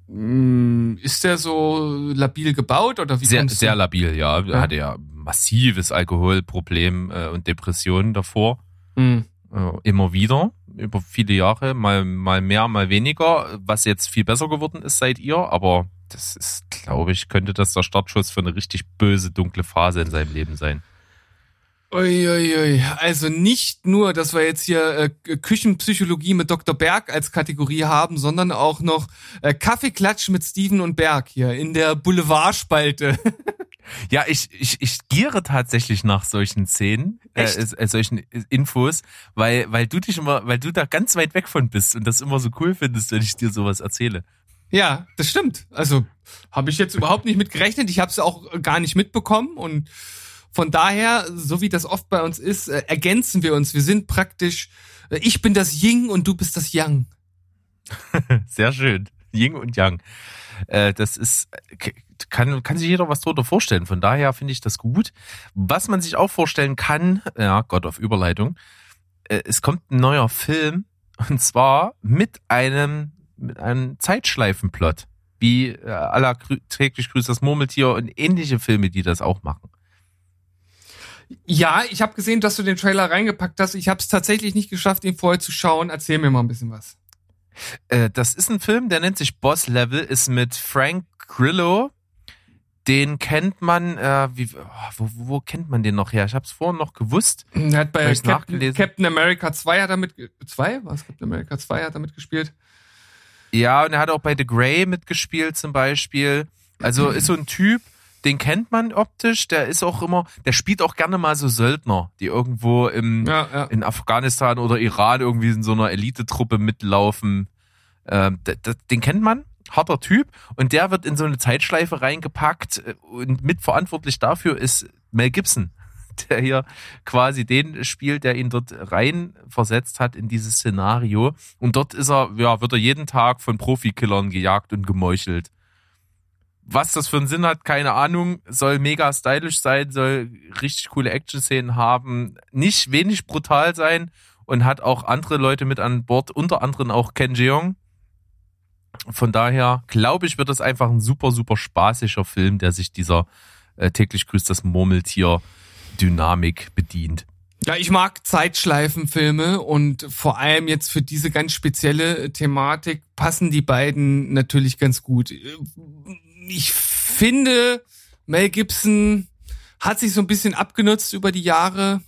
Mm, Ist der so labil gebaut oder wie Sehr, sehr labil, ja. Er Ja. hatte ja massives Alkoholproblem äh, und Depressionen davor. Mm. Äh, immer wieder, über viele Jahre, mal, mal mehr, mal weniger, was jetzt viel besser geworden ist seit ihr, aber das ist, glaube ich, könnte das der Startschuss für eine richtig böse, dunkle Phase in seinem Leben sein. Uiuiui. Also nicht nur, dass wir jetzt hier äh, Küchenpsychologie mit Dr. Berg als Kategorie haben, sondern auch noch äh, Kaffeeklatsch mit Steven und Berg hier in der Boulevardspalte. [LAUGHS] Ja, ich, ich, ich giere tatsächlich nach solchen Szenen, äh, äh, solchen Infos, weil, weil du dich immer, weil du da ganz weit weg von bist und das immer so cool findest, wenn ich dir sowas erzähle. ja, das stimmt. Also habe ich jetzt überhaupt nicht mit gerechnet. Ich habe es auch gar nicht mitbekommen und von daher, so wie das oft bei uns ist, äh, ergänzen wir uns. Wir sind praktisch, äh, ich bin das Ying und du bist das Yang. [LAUGHS] Sehr schön. Yin und Yang. Äh, das ist, kann, kann sich jeder was drunter vorstellen. Von daher finde ich das gut. Was man sich auch vorstellen kann, ja, Gott auf Überleitung, es kommt ein neuer Film und zwar mit einem, mit einem Zeitschleifenplot. Wie äh, aller täglich grüßt das Murmeltier und ähnliche Filme, die das auch machen. Ja, ich habe gesehen, dass du den Trailer reingepackt hast. Ich habe es tatsächlich nicht geschafft, ihn vorher zu schauen. Erzähl mir mal ein bisschen was. Äh, das ist ein Film, der nennt sich Boss Level, ist mit Frank Grillo. Den kennt man, äh, wie, oh, wo, wo kennt man den noch her? Ich habe es vorhin noch gewusst. Er hat bei ich's Captain, nachgelesen? Captain America 2 hat er mit zwei? Was Captain America 2 hat er mitgespielt? Ja, und er hat auch bei The Grey mitgespielt zum Beispiel. Also [CLEARS THROAT] ist so ein Typ, den kennt man optisch. Der ist auch immer, der spielt auch gerne mal so Söldner, die irgendwo im, Ja, ja. in Afghanistan oder Iran irgendwie in so einer Elitetruppe mitlaufen. Ähm, den kennt man, harter Typ. Und der wird in so eine Zeitschleife reingepackt äh, und mitverantwortlich dafür ist Mel Gibson, [LAUGHS] der hier quasi den spielt, der ihn dort rein versetzt hat in dieses Szenario. Und dort ist er, ja, wird er jeden Tag von Profikillern gejagt und gemeuchelt. Was das für einen Sinn hat, keine Ahnung. Soll mega stylisch sein, soll richtig coole Action-Szenen haben, nicht wenig brutal sein und hat auch andere Leute mit an Bord, unter anderem auch Ken Jeong. Von daher glaube ich, wird das einfach ein super, super spaßiger Film, der sich dieser äh, täglich grüßt das Murmeltier Dynamik bedient. Ja, ich mag Zeitschleifenfilme und vor allem jetzt für diese ganz spezielle Thematik passen die beiden natürlich ganz gut. Ich finde, Mel Gibson hat sich so ein bisschen abgenutzt über die Jahre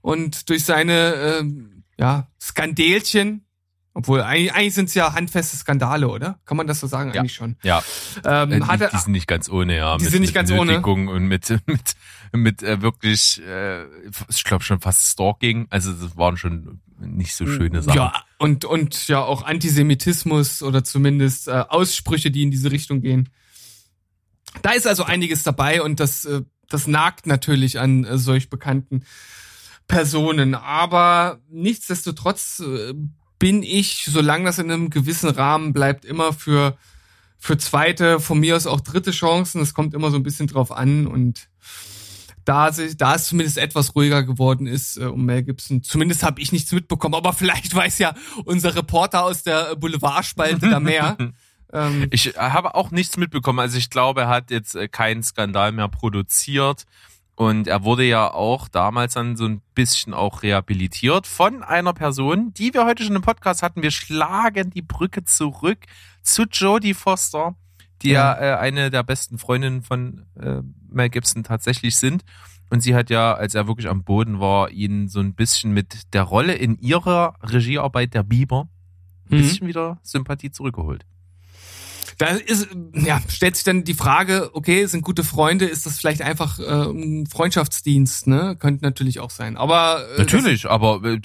und durch seine ähm, ja, Skandelchen, obwohl eigentlich, eigentlich sind es ja handfeste Skandale, oder? Kann man das so sagen? Ja. Eigentlich schon. Ja, Ähm, äh, hat die, die sind nicht ganz ohne, ja. Die mit, sind nicht ganz ohne. Und mit, [LAUGHS] mit, mit äh, wirklich, äh, ich glaube schon fast Stalking. Also das waren schon nicht so schöne Sachen. Ja, und, und ja auch Antisemitismus oder zumindest äh, Aussprüche, die in diese Richtung gehen. Da ist also einiges dabei und das, äh, das nagt natürlich an äh, solch bekannten Personen. Aber nichtsdestotrotz äh, bin ich, solange das in einem gewissen Rahmen bleibt, immer für, für zweite, von mir aus auch dritte Chancen. Es kommt immer so ein bisschen drauf an und da, sich- da es zumindest etwas ruhiger geworden ist äh, um Mel Gibson. Zumindest habe ich nichts mitbekommen, aber [LAUGHS] vielleicht weiß ja unser Reporter aus der Boulevardspalte da mehr. [LAUGHS] ähm, Ich habe auch nichts mitbekommen. Also ich glaube, er hat jetzt äh, keinen Skandal mehr produziert. Und er wurde ja auch damals dann so ein bisschen auch rehabilitiert von einer Person, die wir heute schon im Podcast hatten. Wir schlagen die Brücke zurück zu Jodie Foster, die ja, Ja. äh, eine der besten Freundinnen von äh, Mel Gibson tatsächlich sind. Und sie hat ja, als er wirklich am Boden war, ihn so ein bisschen mit der Rolle in ihrer Regiearbeit der Biber ein mhm. bisschen wieder Sympathie zurückgeholt. Da ist, ja, stellt sich dann die Frage, okay, sind gute Freunde, ist das vielleicht einfach äh, ein Freundschaftsdienst, ne? Könnte natürlich auch sein. Aber äh, Natürlich, aber äh,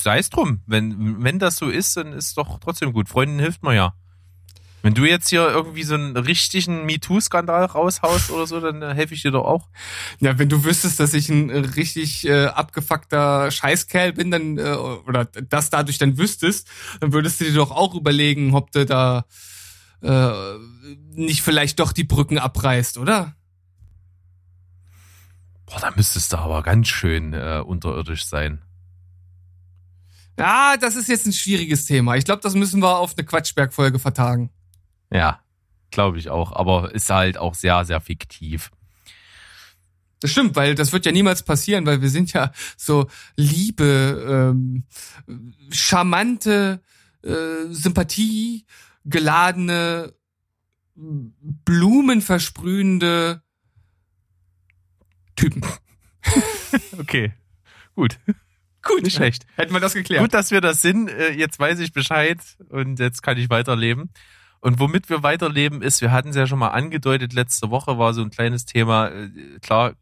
sei es drum. Wenn, wenn das so ist, dann ist doch trotzdem gut. Freunden hilft man ja. Wenn du jetzt hier irgendwie so einen richtigen MeToo-Skandal raushaust oder so, dann äh, helfe ich dir doch auch. Ja, wenn du wüsstest, dass ich ein äh, richtig äh, abgefuckter Scheißkerl bin, dann äh, oder das dadurch dann wüsstest, dann würdest du dir doch auch überlegen, ob du da äh, nicht vielleicht doch die Brücken abreißt, oder? Boah, da müsstest du aber ganz schön äh, unterirdisch sein. Ja, das ist jetzt ein schwieriges Thema. Ich glaube, das müssen wir auf eine Quatschberg-Folge vertagen. Ja, glaube ich auch. Aber ist halt auch sehr, sehr fiktiv. Das stimmt, weil das wird ja niemals passieren, weil wir sind ja so liebe, ähm, charmante, äh, Sympathie geladene, blumenversprühende Typen. [LAUGHS] Okay, gut. Gut, Nicht schlecht. Hätten wir das geklärt. Gut, dass wir das sind. Äh, Jetzt weiß ich Bescheid und jetzt kann ich weiterleben. Und womit wir weiterleben ist, wir hatten es ja schon mal angedeutet, letzte Woche war so ein kleines Thema, äh, klar,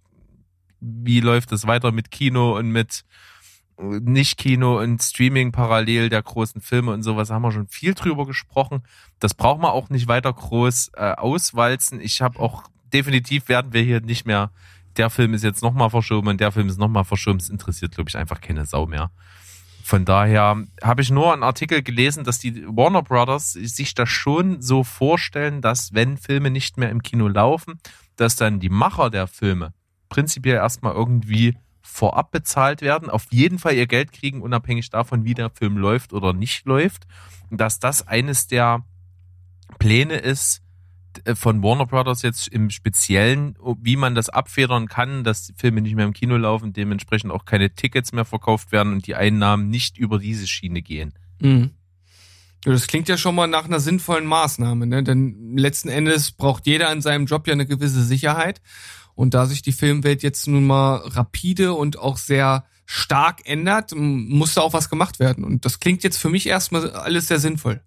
wie läuft es weiter mit Kino und mit äh, Nicht-Kino und Streaming parallel der großen Filme und sowas, haben wir schon viel drüber gesprochen. Das braucht man auch nicht weiter groß äh, auswalzen. Ich habe auch, definitiv werden wir hier nicht mehr, der Film ist jetzt nochmal verschoben und der Film ist nochmal verschoben. Es interessiert, glaube ich, einfach keine Sau mehr. Von daher habe ich nur einen Artikel gelesen, dass die Warner Brothers sich das schon so vorstellen, dass wenn Filme nicht mehr im Kino laufen, dass dann die Macher der Filme prinzipiell erstmal irgendwie vorab bezahlt werden, auf jeden Fall ihr Geld kriegen, unabhängig davon, wie der Film läuft oder nicht läuft. Und dass das eines der Pläne ist, äh, von Warner Brothers jetzt im Speziellen, wie man das abfedern kann, dass die Filme nicht mehr im Kino laufen, dementsprechend auch keine Tickets mehr verkauft werden und die Einnahmen nicht über diese Schiene gehen. Mhm. Das klingt ja schon mal nach einer sinnvollen Maßnahme, ne? Denn letzten Endes braucht jeder an seinem Job ja eine gewisse Sicherheit. Und da sich die Filmwelt jetzt nun mal rapide und auch sehr stark ändert, muss da auch was gemacht werden. Und das klingt jetzt für mich erstmal alles sehr sinnvoll.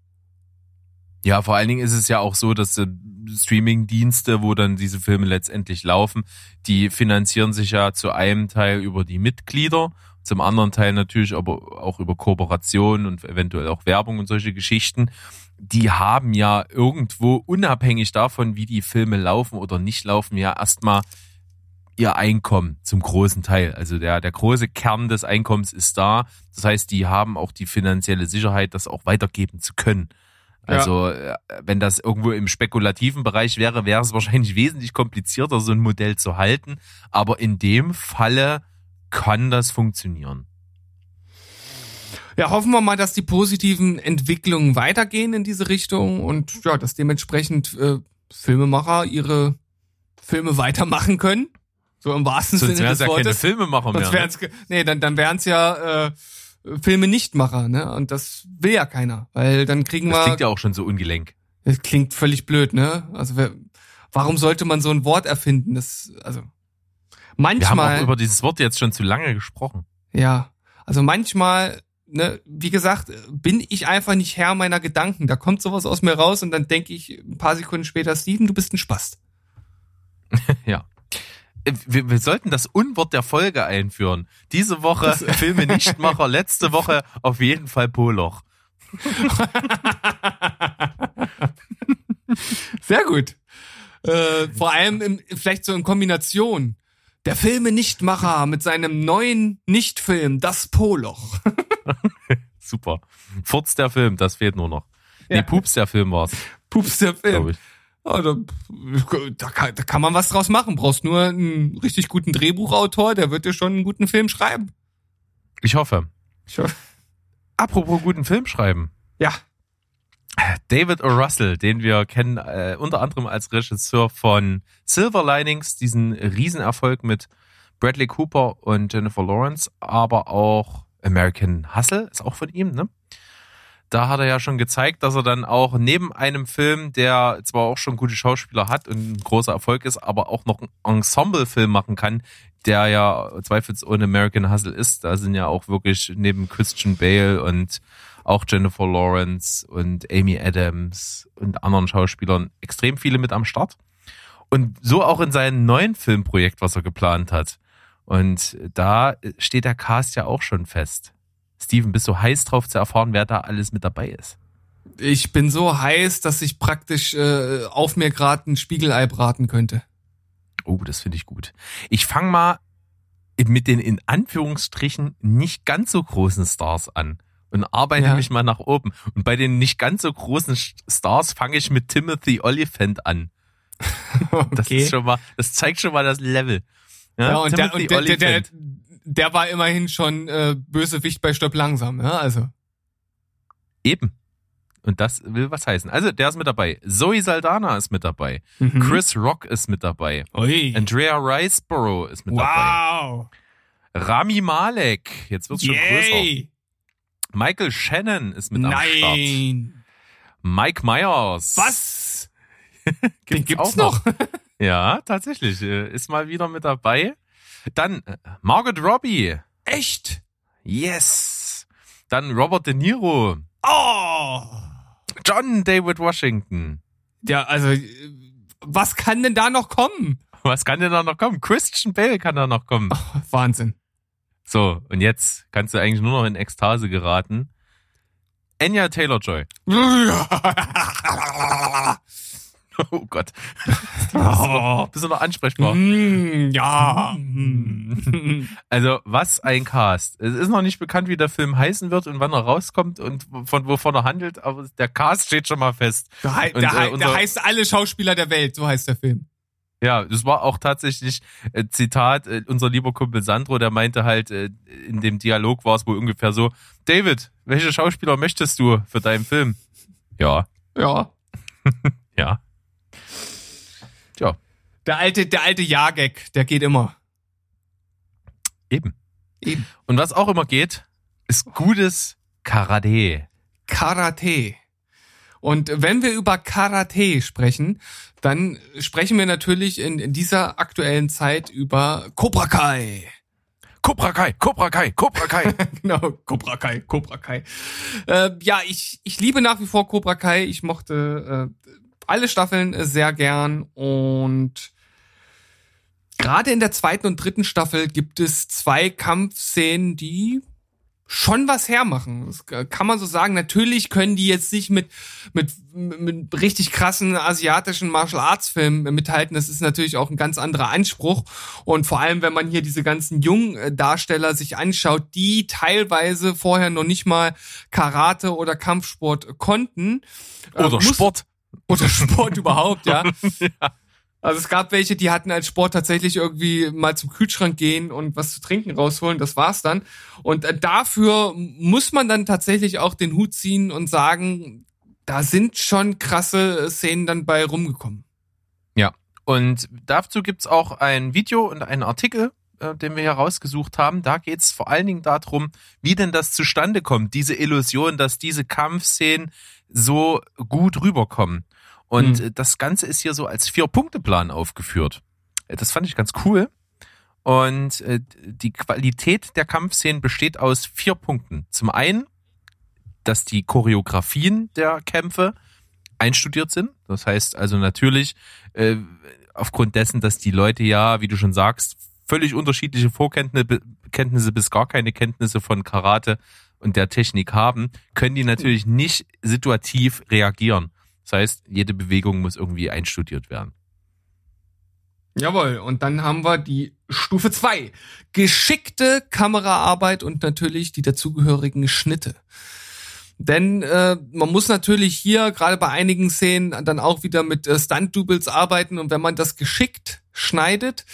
Ja, vor allen Dingen ist es ja auch so, dass äh, Streaming-Dienste, wo dann diese Filme letztendlich laufen, die finanzieren sich ja zu einem Teil über die Mitglieder, zum anderen Teil natürlich aber auch über Kooperationen und eventuell auch Werbung und solche Geschichten. Die haben ja irgendwo unabhängig davon, wie die Filme laufen oder nicht laufen, ja erstmal ihr Einkommen zum großen Teil. Also der, der große Kern des Einkommens ist da. Das heißt, die haben auch die finanzielle Sicherheit, das auch weitergeben zu können. Also äh, wenn das irgendwo im spekulativen Bereich wäre, wäre es wahrscheinlich wesentlich komplizierter, so ein Modell zu halten. Aber in dem Falle kann das funktionieren. Ja, hoffen wir mal, dass die positiven Entwicklungen weitergehen in diese Richtung und ja, dass dementsprechend äh, Filmemacher ihre Filme weitermachen können. So im wahrsten Sonst Sinne wären des es ja keine. Filmemacher mehr. Sonst Ne? wären's, ge- nee, dann, dann wären's ja äh, Filme Nichtmacher, ne? Und das will ja keiner, weil dann kriegen Das wir. klingt ja auch schon so ungelenk. das klingt völlig blöd, ne? Also wer, warum sollte man so ein Wort erfinden? Das, also Wir haben manchmal. auch über dieses Wort jetzt schon zu lange gesprochen. Ja, also manchmal, ne, wie gesagt, bin ich einfach nicht Herr meiner Gedanken. Da kommt sowas aus mir raus und dann denke ich ein paar Sekunden später, Steven, du bist ein Spast. [LAUGHS] Äh, Wir, wir sollten das Unwort der Folge einführen. Diese Woche Filme Nichtmacher, letzte Woche auf jeden Fall Poloch. [LAUGHS] Sehr gut. Äh, vor allem im, vielleicht so in Kombination. Der Filme Nichtmacher mit seinem neuen Nichtfilm, Das Poloch. [LAUGHS] Super. Furz der Film, das fehlt nur noch. Nee, Ja. Pups der Film war's, Pups der Film. Ja, da, da, kann, da kann man was draus machen. Brauchst nur einen richtig guten Drehbuchautor, der wird dir schon einen guten Film schreiben. Ich hoffe. Ich hoffe- Apropos guten Film schreiben. Ja, David O. Russell, den wir kennen äh, unter anderem als Regisseur von Silver Linings, diesen Riesenerfolg mit Bradley Cooper und Jennifer Lawrence, aber auch American Hustle ist auch von ihm, ne? Da hat er ja schon gezeigt, dass er dann auch neben einem Film, der zwar auch schon gute Schauspieler hat und ein großer Erfolg ist, aber auch noch einen Ensemble-Film machen kann, der ja zweifelsohne American Hustle ist. Da sind ja auch wirklich neben Christian Bale und auch Jennifer Lawrence und Amy Adams und anderen Schauspielern extrem viele mit am Start. Und so auch in seinem neuen Filmprojekt, was er geplant hat. Und da steht der Cast ja auch schon fest. Steven, bist du heiß drauf zu erfahren, wer da alles mit dabei ist? ich bin so heiß, dass ich praktisch äh, auf mir gerade ein Spiegelei braten könnte. Oh, das finde ich gut. Ich fange mal mit den in Anführungsstrichen nicht ganz so großen Stars an und arbeite Ja. mich mal nach oben. Und bei den nicht ganz so großen Stars fange ich mit Timothy Oliphant an. [LAUGHS] Das ist schon mal, das zeigt schon mal das Level. ja, und, der, und der, der, der, der war immerhin schon äh, Bösewicht bei Stopp langsam, ja, also. Eben. Und das will was heißen. Also, der ist mit dabei. Zoe Saldana ist mit dabei. Mhm. Chris Rock ist mit dabei. Ui. Andrea Riceborough ist mit dabei. Wow. Rami Malek. Jetzt wird's schon größer. Michael Shannon ist mit am Start. Nein. Mike Myers. Was? [LAUGHS] Den Gibt's auch noch? [LAUGHS] Ja, tatsächlich. äh, Ist mal wieder mit dabei. Dann äh, Margot Robbie. Echt? Yes. Dann Robert De Niro. Oh. John David Washington. Ja, also, äh, was kann denn da noch kommen? Was kann denn da noch kommen? Christian Bale kann da noch kommen. Wahnsinn. So, und jetzt kannst du eigentlich nur noch in Ekstase geraten. Anya Taylor-Joy. [LAUGHS] Oh Gott. Bist du noch ansprechbar? Mm, ja. [LAUGHS] Also, was ein Cast. Es ist noch nicht bekannt, wie der Film heißen wird und wann er rauskommt und von wovon er handelt, aber der Cast steht schon mal fest. Der, Und, der, äh, unser- der heißt alle Schauspieler der Welt, so heißt der Film. Ja, das war auch tatsächlich äh, Zitat, äh, unser lieber Kumpel Sandro, der meinte halt, äh, in dem Dialog war es wohl ungefähr so, David, welche Schauspieler möchtest du für deinen Film? Ja, Ja. [LAUGHS] ja. Tja, Der alte, der alte Ja-Gag, der geht immer. eben. Eben. Und was auch immer geht, ist gutes Karate. Karate. Und wenn wir über Karate sprechen, dann sprechen wir natürlich in, in dieser aktuellen Zeit über Cobra Kai. Cobra Kai, Cobra Kai, Cobra Kai. [LAUGHS] genau, Cobra Kai, Cobra Kai. Äh, ja, ich, ich liebe nach wie vor Cobra Kai. Ich mochte äh, alle Staffeln sehr gern und gerade in der zweiten und dritten Staffel gibt es zwei Kampfszenen, die schon was hermachen. Das kann man so sagen. Natürlich können die jetzt nicht mit, mit, mit richtig krassen asiatischen Martial Arts Filmen mithalten. Das ist natürlich auch ein ganz anderer Anspruch. Und vor allem, wenn man hier diese ganzen jungen Darsteller sich anschaut, die teilweise vorher noch nicht mal Karate oder Kampfsport konnten. äh, Oder Sport. [LAUGHS] Oder Sport überhaupt, ja. [LAUGHS] Also es gab welche, die hatten als Sport tatsächlich irgendwie mal zum Kühlschrank gehen und was zu trinken rausholen, das war's dann. Und äh, dafür muss man dann tatsächlich auch den Hut ziehen und sagen, da sind schon krasse Szenen dann bei rumgekommen. Und dazu gibt's auch ein Video und einen Artikel, äh, den wir hier rausgesucht haben. Da geht's vor allen Dingen darum, wie denn das zustande kommt, diese Illusion, dass diese Kampfszenen so gut rüberkommen. Und Mhm. das Ganze ist hier so als Vier-Punkte-Plan aufgeführt. Äh, Das fand ich ganz cool. Und äh, die Qualität der Kampfszenen besteht aus vier Punkten. Zum einen, dass die Choreografien der Kämpfe einstudiert sind. Das heißt also natürlich äh, aufgrund dessen, dass die Leute ja, wie du schon sagst, völlig unterschiedliche Vorkenntnisse Kenntnisse bis gar keine Kenntnisse von Karate und der Technik haben, können die natürlich nicht situativ reagieren. Das heißt, jede Bewegung muss irgendwie einstudiert werden. Jawohl, und dann haben wir die Stufe zwei: Geschickte Kameraarbeit und natürlich die dazugehörigen Schnitte. Denn äh, man muss natürlich hier gerade bei einigen Szenen dann auch wieder mit äh, Stunt-Doubles arbeiten und wenn man das geschickt schneidet,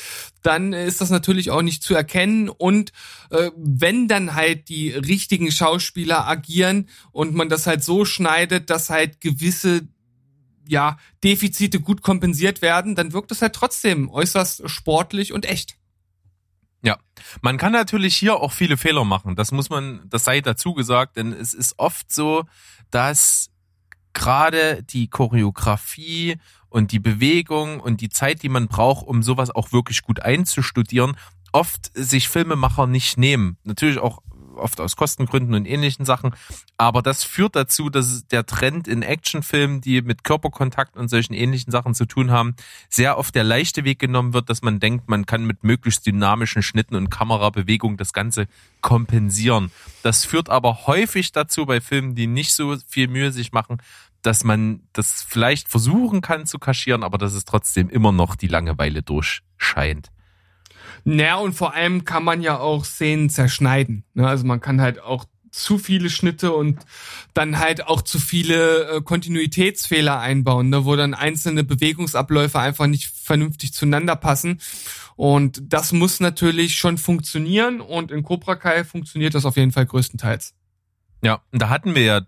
dann ist das natürlich auch nicht zu erkennen und äh, wenn dann halt die richtigen Schauspieler agieren und man das halt so schneidet, dass halt gewisse ja, Defizite gut kompensiert werden, dann wirkt es halt trotzdem äußerst sportlich und echt. Ja, man kann natürlich hier auch viele Fehler machen. Das muss man, das sei dazu gesagt, denn es ist oft so, dass gerade die Choreografie und die Bewegung und die Zeit, die man braucht, um sowas auch wirklich gut einzustudieren, oft sich Filmemacher nicht nehmen. Natürlich auch oft aus Kostengründen und ähnlichen Sachen. Aber das führt dazu, dass der Trend in Actionfilmen, die mit Körperkontakt und solchen ähnlichen Sachen zu tun haben, sehr oft der leichte Weg genommen wird, dass man denkt, man kann mit möglichst dynamischen Schnitten und Kamerabewegung das Ganze kompensieren. Das führt aber häufig dazu bei Filmen, die nicht so viel Mühe sich machen, dass man das vielleicht versuchen kann zu kaschieren, aber dass es trotzdem immer noch die Langeweile durchscheint. Naja, und vor allem kann man ja auch Szenen zerschneiden. Ne? Also man kann halt auch zu viele Schnitte und dann halt auch zu viele äh, Kontinuitätsfehler einbauen, ne? wo dann einzelne Bewegungsabläufe einfach nicht vernünftig zueinander passen. Und das muss natürlich schon funktionieren und in Cobra Kai funktioniert das auf jeden Fall größtenteils. Ja, und da hatten wir ja äh,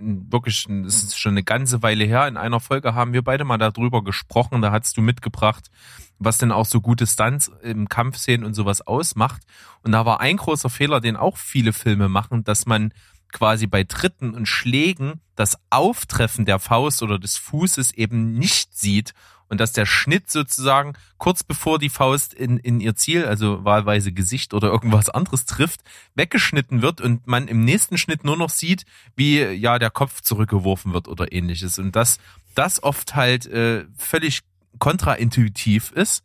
wirklich, das ist schon eine ganze Weile her, in einer Folge haben wir beide mal darüber gesprochen, da hast du mitgebracht, was denn auch so gute Stunts im Kampfszenen und sowas ausmacht. Und da war ein großer Fehler, den auch viele Filme machen, dass man quasi bei Tritten und Schlägen das Auftreffen der Faust oder des Fußes eben nicht sieht und dass der Schnitt sozusagen kurz bevor die Faust in, in ihr Ziel, also wahlweise Gesicht oder irgendwas anderes trifft, weggeschnitten wird und man im nächsten Schnitt nur noch sieht, wie ja der Kopf zurückgeworfen wird oder ähnliches. Und dass das oft halt äh, völlig kontraintuitiv ist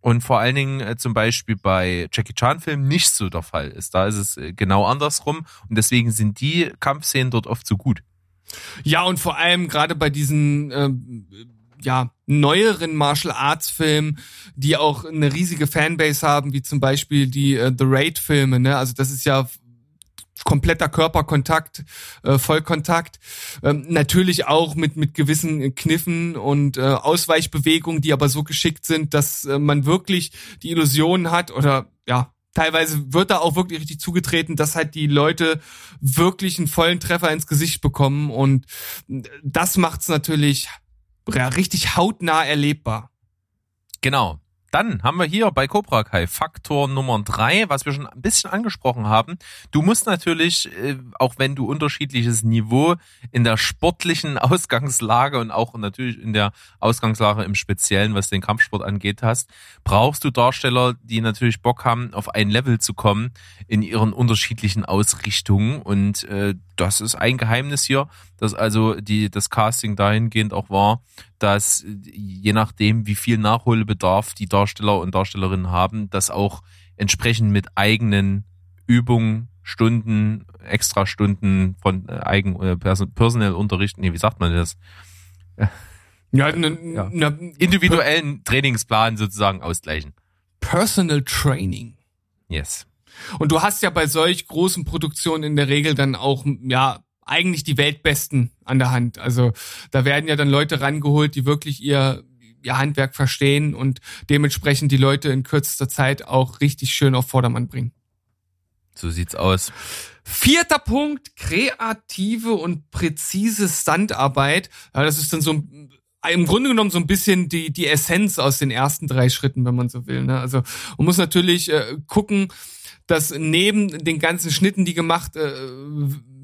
und vor allen Dingen äh, zum Beispiel bei Jackie Chan Filmen nicht so der Fall ist. Da ist es äh, genau andersrum und deswegen sind die Kampfszenen dort oft so gut. Ja, und vor allem gerade bei diesen ähm, ja, neueren Martial Arts Filmen, die auch eine riesige Fanbase haben, wie zum Beispiel die äh, The Raid Filme, ne? Also das ist ja kompletter Körperkontakt, äh, Vollkontakt. Ähm, natürlich auch mit, mit gewissen Kniffen und äh, Ausweichbewegungen, die aber so geschickt sind, dass äh, man wirklich die Illusion hat oder ja, teilweise wird da auch wirklich richtig zugetreten, dass halt die Leute wirklich einen vollen Treffer ins Gesicht bekommen und das macht's natürlich ja, richtig hautnah erlebbar. Genau. Dann haben wir hier bei Cobra Kai Faktor Nummer drei, was wir schon ein bisschen angesprochen haben. Du musst natürlich, äh, auch wenn du unterschiedliches Niveau in der sportlichen [LAUGHS] Ausgangslage und auch natürlich in der Ausgangslage im Speziellen, was den Kampfsport angeht, hast, brauchst du Darsteller, die natürlich Bock haben, auf ein Level zu kommen in ihren unterschiedlichen Ausrichtungen. Und äh, das ist ein Geheimnis hier, dass also die, das Casting dahingehend auch war, dass je nachdem, wie viel Nachholbedarf die Darsteller und Darstellerinnen haben, das auch entsprechend mit eigenen Übungen, Stunden, Extrastunden von äh, eigen äh, Personal Unterricht, nee, wie sagt man das? [LAUGHS] Ja, ne, Ja. ne, Individuellen Trainingsplan sozusagen ausgleichen. Personal Training. Yes. Und du hast ja bei solch großen Produktionen in der Regel dann auch, ja, eigentlich die Weltbesten an der Hand. Also da werden ja dann Leute rangeholt, die wirklich ihr, ihr Handwerk verstehen und dementsprechend die Leute in kürzester Zeit auch richtig schön auf Vordermann bringen. So sieht's aus. Vierter Punkt, kreative und präzise Standarbeit. Ja, das ist dann so ein im Grunde genommen so ein bisschen die, die Essenz aus den ersten drei Schritten, wenn man so will. Ne? Also man muss natürlich äh, gucken, dass neben den ganzen Schnitten, die gemacht äh,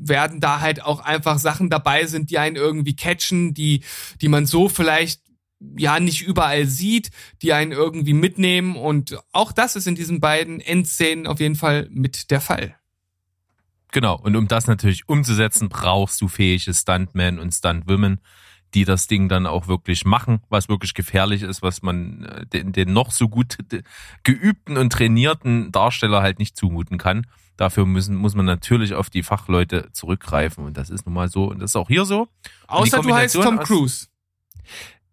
werden, da halt auch einfach Sachen dabei sind, die einen irgendwie catchen, die, die man so vielleicht ja nicht überall sieht, die einen irgendwie mitnehmen und auch das ist in diesen beiden Endszenen auf jeden Fall mit der Fall. Genau, und um das natürlich umzusetzen, brauchst du fähige Stuntmen und Stuntwomen, die das Ding dann auch wirklich machen, was wirklich gefährlich ist, was man äh, den, den noch so gut geübten und trainierten Darsteller halt nicht zumuten kann. Dafür müssen, muss man natürlich auf die Fachleute zurückgreifen und das ist nun mal so und das ist auch hier so. Außer du heißt Tom Cruise.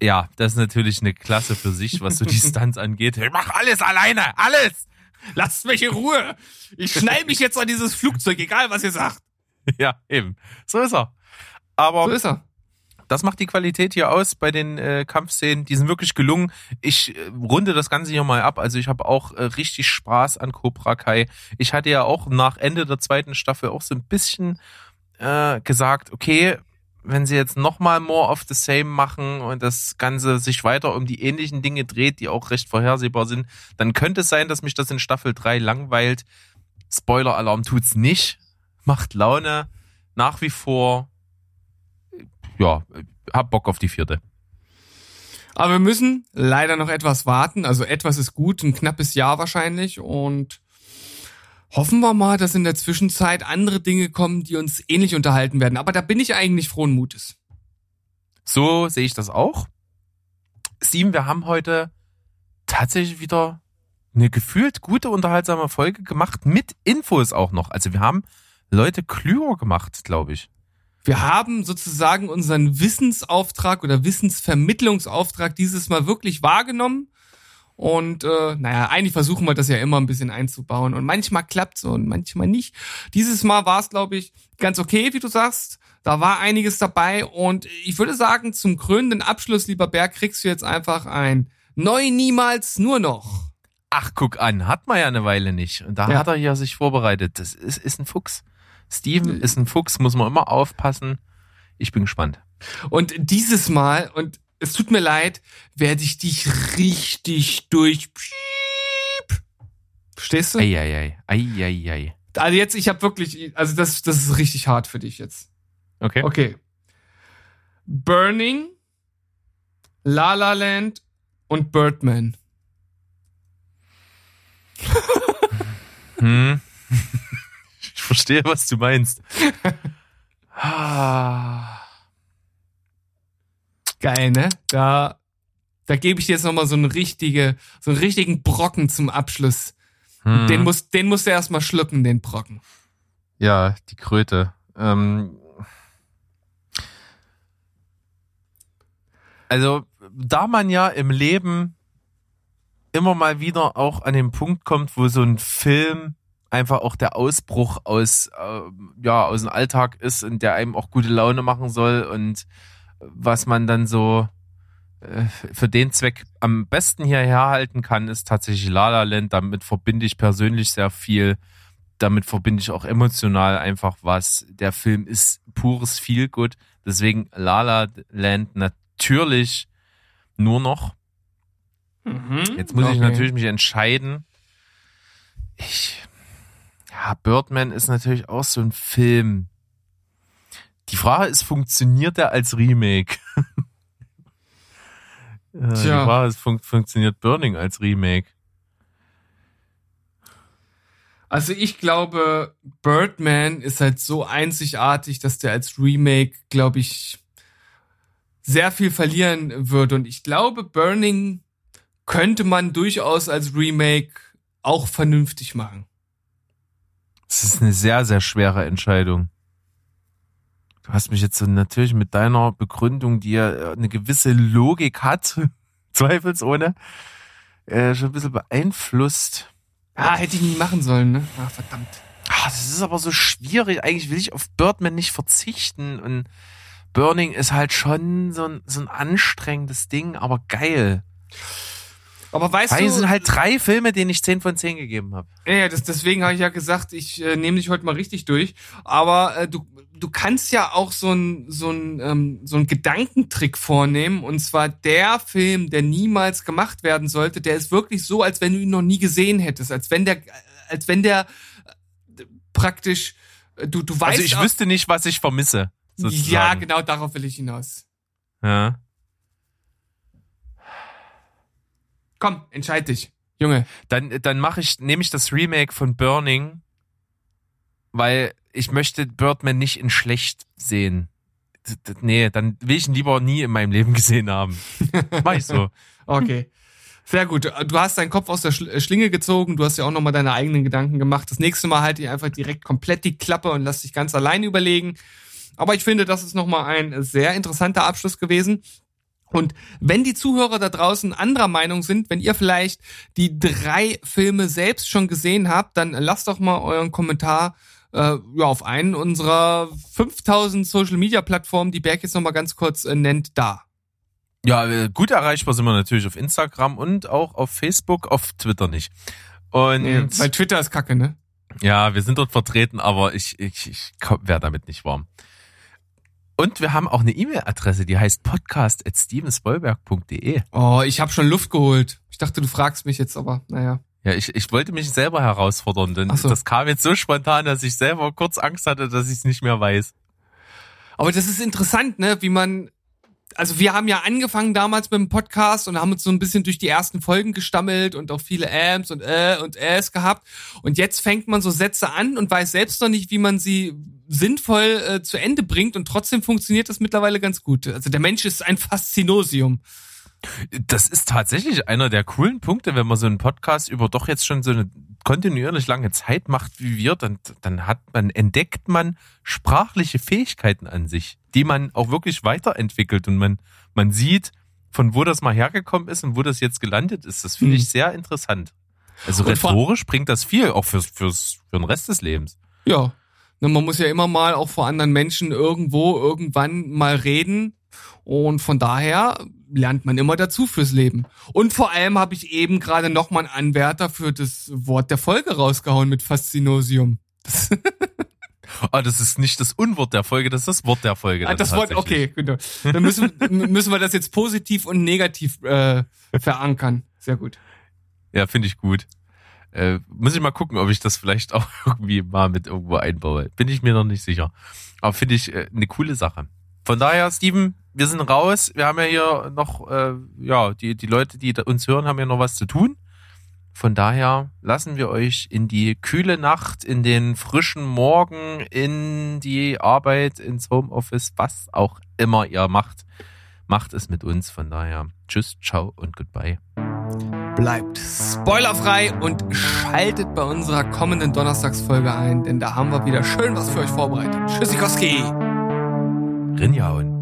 Ja, das ist natürlich eine Klasse für sich, was so die [LAUGHS] Stunts angeht. Ich mach alles alleine, alles! Lasst mich in Ruhe! Ich schnall mich jetzt an dieses Flugzeug, egal was ihr sagt. [LAUGHS] Ja, eben. So ist er. Aber so ist er. Das macht die Qualität hier aus bei den äh, Kampfszenen. Die sind wirklich gelungen. Ich äh, runde das Ganze hier mal ab. Also ich habe auch äh, richtig Spaß an Cobra Kai. Ich hatte ja auch nach Ende der zweiten Staffel auch so ein bisschen äh, gesagt, okay, wenn sie jetzt nochmal more of the same machen und das Ganze sich weiter um die ähnlichen Dinge dreht, die auch recht vorhersehbar sind, dann könnte es sein, dass mich das in Staffel 3 langweilt. Spoiler-Alarm tut's nicht. Macht Laune. Nach wie vor ja, hab Bock auf die vierte. Aber wir müssen leider noch etwas warten. Also etwas ist gut, ein knappes Jahr wahrscheinlich. Und hoffen wir mal, dass in der Zwischenzeit andere Dinge kommen, die uns ähnlich unterhalten werden. Aber da bin ich eigentlich frohen Mutes. So sehe ich das auch. Steven, wir haben heute tatsächlich wieder eine gefühlt gute, unterhaltsame Folge gemacht, mit Infos auch noch. Also wir haben Leute klüger gemacht, glaube ich. Wir haben sozusagen unseren Wissensauftrag oder Wissensvermittlungsauftrag dieses Mal wirklich wahrgenommen. Und äh, naja, eigentlich versuchen wir das ja immer ein bisschen einzubauen. Und manchmal klappt's und manchmal nicht. Dieses Mal war es, glaube ich, ganz okay, wie du sagst. Da war einiges dabei. Und ich würde sagen, zum krönenden Abschluss, lieber Berg, kriegst du jetzt einfach ein Neu niemals nur noch. Ach, guck an, hat man ja eine Weile nicht. Und da ja. hat er ja sich vorbereitet. Das ist, ist ein Fuchs. Steven ist ein Fuchs, muss man immer aufpassen. Ich bin gespannt. Und dieses Mal, und es tut mir leid, werde ich dich richtig durch. Verstehst du? Eieiei. Eieiei. Also jetzt, ich habe wirklich, also das, das ist richtig hart für dich jetzt. Okay. Okay. Burning, La La Land und Birdman. hm. [LAUGHS] Ich verstehe, was du meinst. Geil, ne? Da, da gebe ich dir jetzt nochmal so einen richtige, so einen richtigen Brocken zum Abschluss. Hm. Den muss, den musst du erstmal schlucken, den Brocken. Ja, die Kröte. Ähm, also, da man ja im Leben immer mal wieder auch an den Punkt kommt, wo so ein Film einfach auch der Ausbruch aus, äh, ja, aus dem Alltag ist und der einem auch gute Laune machen soll und was man dann so äh, für den Zweck am besten hierher halten kann, ist tatsächlich La La Land. Damit verbinde ich persönlich sehr viel. Damit verbinde ich auch emotional einfach was. Der Film ist pures Feelgood. Deswegen La La Land natürlich nur noch. Mhm, Jetzt muss okay. ich natürlich mich entscheiden. Ich ja, Birdman ist natürlich auch so ein Film. Die Frage ist, funktioniert er als Remake? [LAUGHS] Tja. Die Frage ist, fun funktioniert Burning als Remake? Also ich glaube, Birdman ist halt so einzigartig, dass der als Remake, glaube ich, sehr viel verlieren würde. Und ich glaube, Burning könnte man durchaus als Remake auch vernünftig machen. Das ist eine sehr, sehr schwere Entscheidung. Du hast mich jetzt so natürlich mit deiner Begründung, die ja eine gewisse Logik hat, [LAUGHS] zweifelsohne, äh, schon ein bisschen beeinflusst. Ah, hätte ich nie machen sollen, ne? Ah, verdammt. Ah, das ist aber so schwierig. Eigentlich will ich auf Birdman nicht verzichten und Burning ist halt schon so ein, so ein anstrengendes Ding, aber geil. Aber weißt Weil du, es sind halt drei Filme, denen ich 10 von 10 gegeben habe. Ja, das, deswegen habe ich ja gesagt, ich äh, nehme dich heute mal richtig durch. Aber äh, du, du kannst ja auch so ein so ein ähm, so ein Gedankentrick vornehmen. Und zwar der Film, der niemals gemacht werden sollte, der ist wirklich so, als wenn du ihn noch nie gesehen hättest, als wenn der, als wenn der äh, praktisch äh, du du weißt. Also ich auch- wüsste nicht, was ich vermisse. Sozusagen. ja, genau darauf will ich hinaus. Ja. Komm, entscheid dich, Junge. Dann, dann mache ich, nehme ich das Remake von Burning, weil ich möchte Birdman nicht in schlecht sehen. D- Nee, dann will ich ihn lieber nie in meinem Leben [LAUGHS] gesehen haben. Mach ich so. Okay. Sehr gut. Du hast deinen Kopf aus der äh, Schlinge gezogen. Du hast ja auch nochmal deine eigenen Gedanken gemacht. Das nächste Mal halt dir einfach direkt komplett die Klappe und lass dich ganz allein überlegen. Aber ich finde, das ist nochmal ein sehr interessanter Abschluss gewesen. Und wenn die Zuhörer da draußen anderer Meinung sind, wenn ihr vielleicht die drei Filme selbst schon gesehen habt, dann lasst doch mal euren Kommentar äh, ja, auf einen unserer 5000 Social Media Plattformen, die Berg jetzt nochmal ganz kurz äh, nennt, da. Ja, äh, gut erreichbar sind wir natürlich auf Instagram und auch auf Facebook, auf Twitter nicht. Und Nee, weil Twitter ist kacke, ne? ja, wir sind dort vertreten, aber ich, ich, ich wäre damit nicht warm. Und wir haben auch eine E-Mail-Adresse, die heißt podcast.stevensbollberg.de. Oh, ich habe schon Luft geholt. Ich dachte, du fragst mich jetzt, aber naja. Ja, ich, ich wollte mich selber herausfordern, denn so. das kam jetzt so spontan, dass ich selber kurz Angst hatte, dass ich es nicht mehr weiß. Aber das ist interessant, ne, wie man. Also wir haben ja angefangen damals mit dem Podcast und haben uns so ein bisschen durch die ersten Folgen gestammelt und auch viele Ams und äh und äs gehabt. Und jetzt fängt man so Sätze an und weiß selbst noch nicht, wie man sie sinnvoll äh, zu Ende bringt und trotzdem funktioniert das mittlerweile ganz gut. Also der Mensch ist ein Faszinosium. Das ist tatsächlich einer der coolen Punkte, wenn man so einen Podcast über doch jetzt schon so eine kontinuierlich lange Zeit macht wie wir, dann, dann hat man, entdeckt man sprachliche Fähigkeiten an sich, die man auch wirklich weiterentwickelt und man, man sieht, von wo das mal hergekommen ist und wo das jetzt gelandet ist. Das finde ich sehr interessant. Also Und rhetorisch bringt das viel, auch fürs, fürs, für den Rest des Lebens. Ja. Ne, man muss ja immer mal auch vor anderen Menschen irgendwo, irgendwann mal reden. Und von daher lernt man immer dazu fürs Leben. Und vor allem habe ich eben gerade nochmal einen Anwärter für das Wort der Folge rausgehauen mit Faszinosium. [LAUGHS] Ah, das ist nicht das Unwort der Folge, das ist das Wort der Folge. Ah, das Wort, okay, genau. Dann müssen, [LAUGHS] müssen wir das jetzt positiv und negativ äh, verankern. Sehr gut. Ja, finde ich gut. Äh, muss ich mal gucken, ob ich das vielleicht [LAUGHS] auch irgendwie mal mit irgendwo einbaue. Bin ich mir noch nicht sicher. Aber finde ich äh, eine coole Sache. Von daher, Steven, wir sind raus. Wir haben ja hier noch, äh, ja, die, die Leute, die uns hören, haben ja noch was zu tun. Von daher lassen wir euch in die kühle Nacht, in den frischen Morgen, in die Arbeit, ins Homeoffice, was auch immer ihr macht. Macht es mit uns. Von daher, tschüss, ciao und goodbye. Bleibt spoilerfrei und schaltet bei unserer kommenden Donnerstagsfolge ein, denn da haben wir wieder schön was für euch vorbereitet. Tschüssikowski! Rinjauen.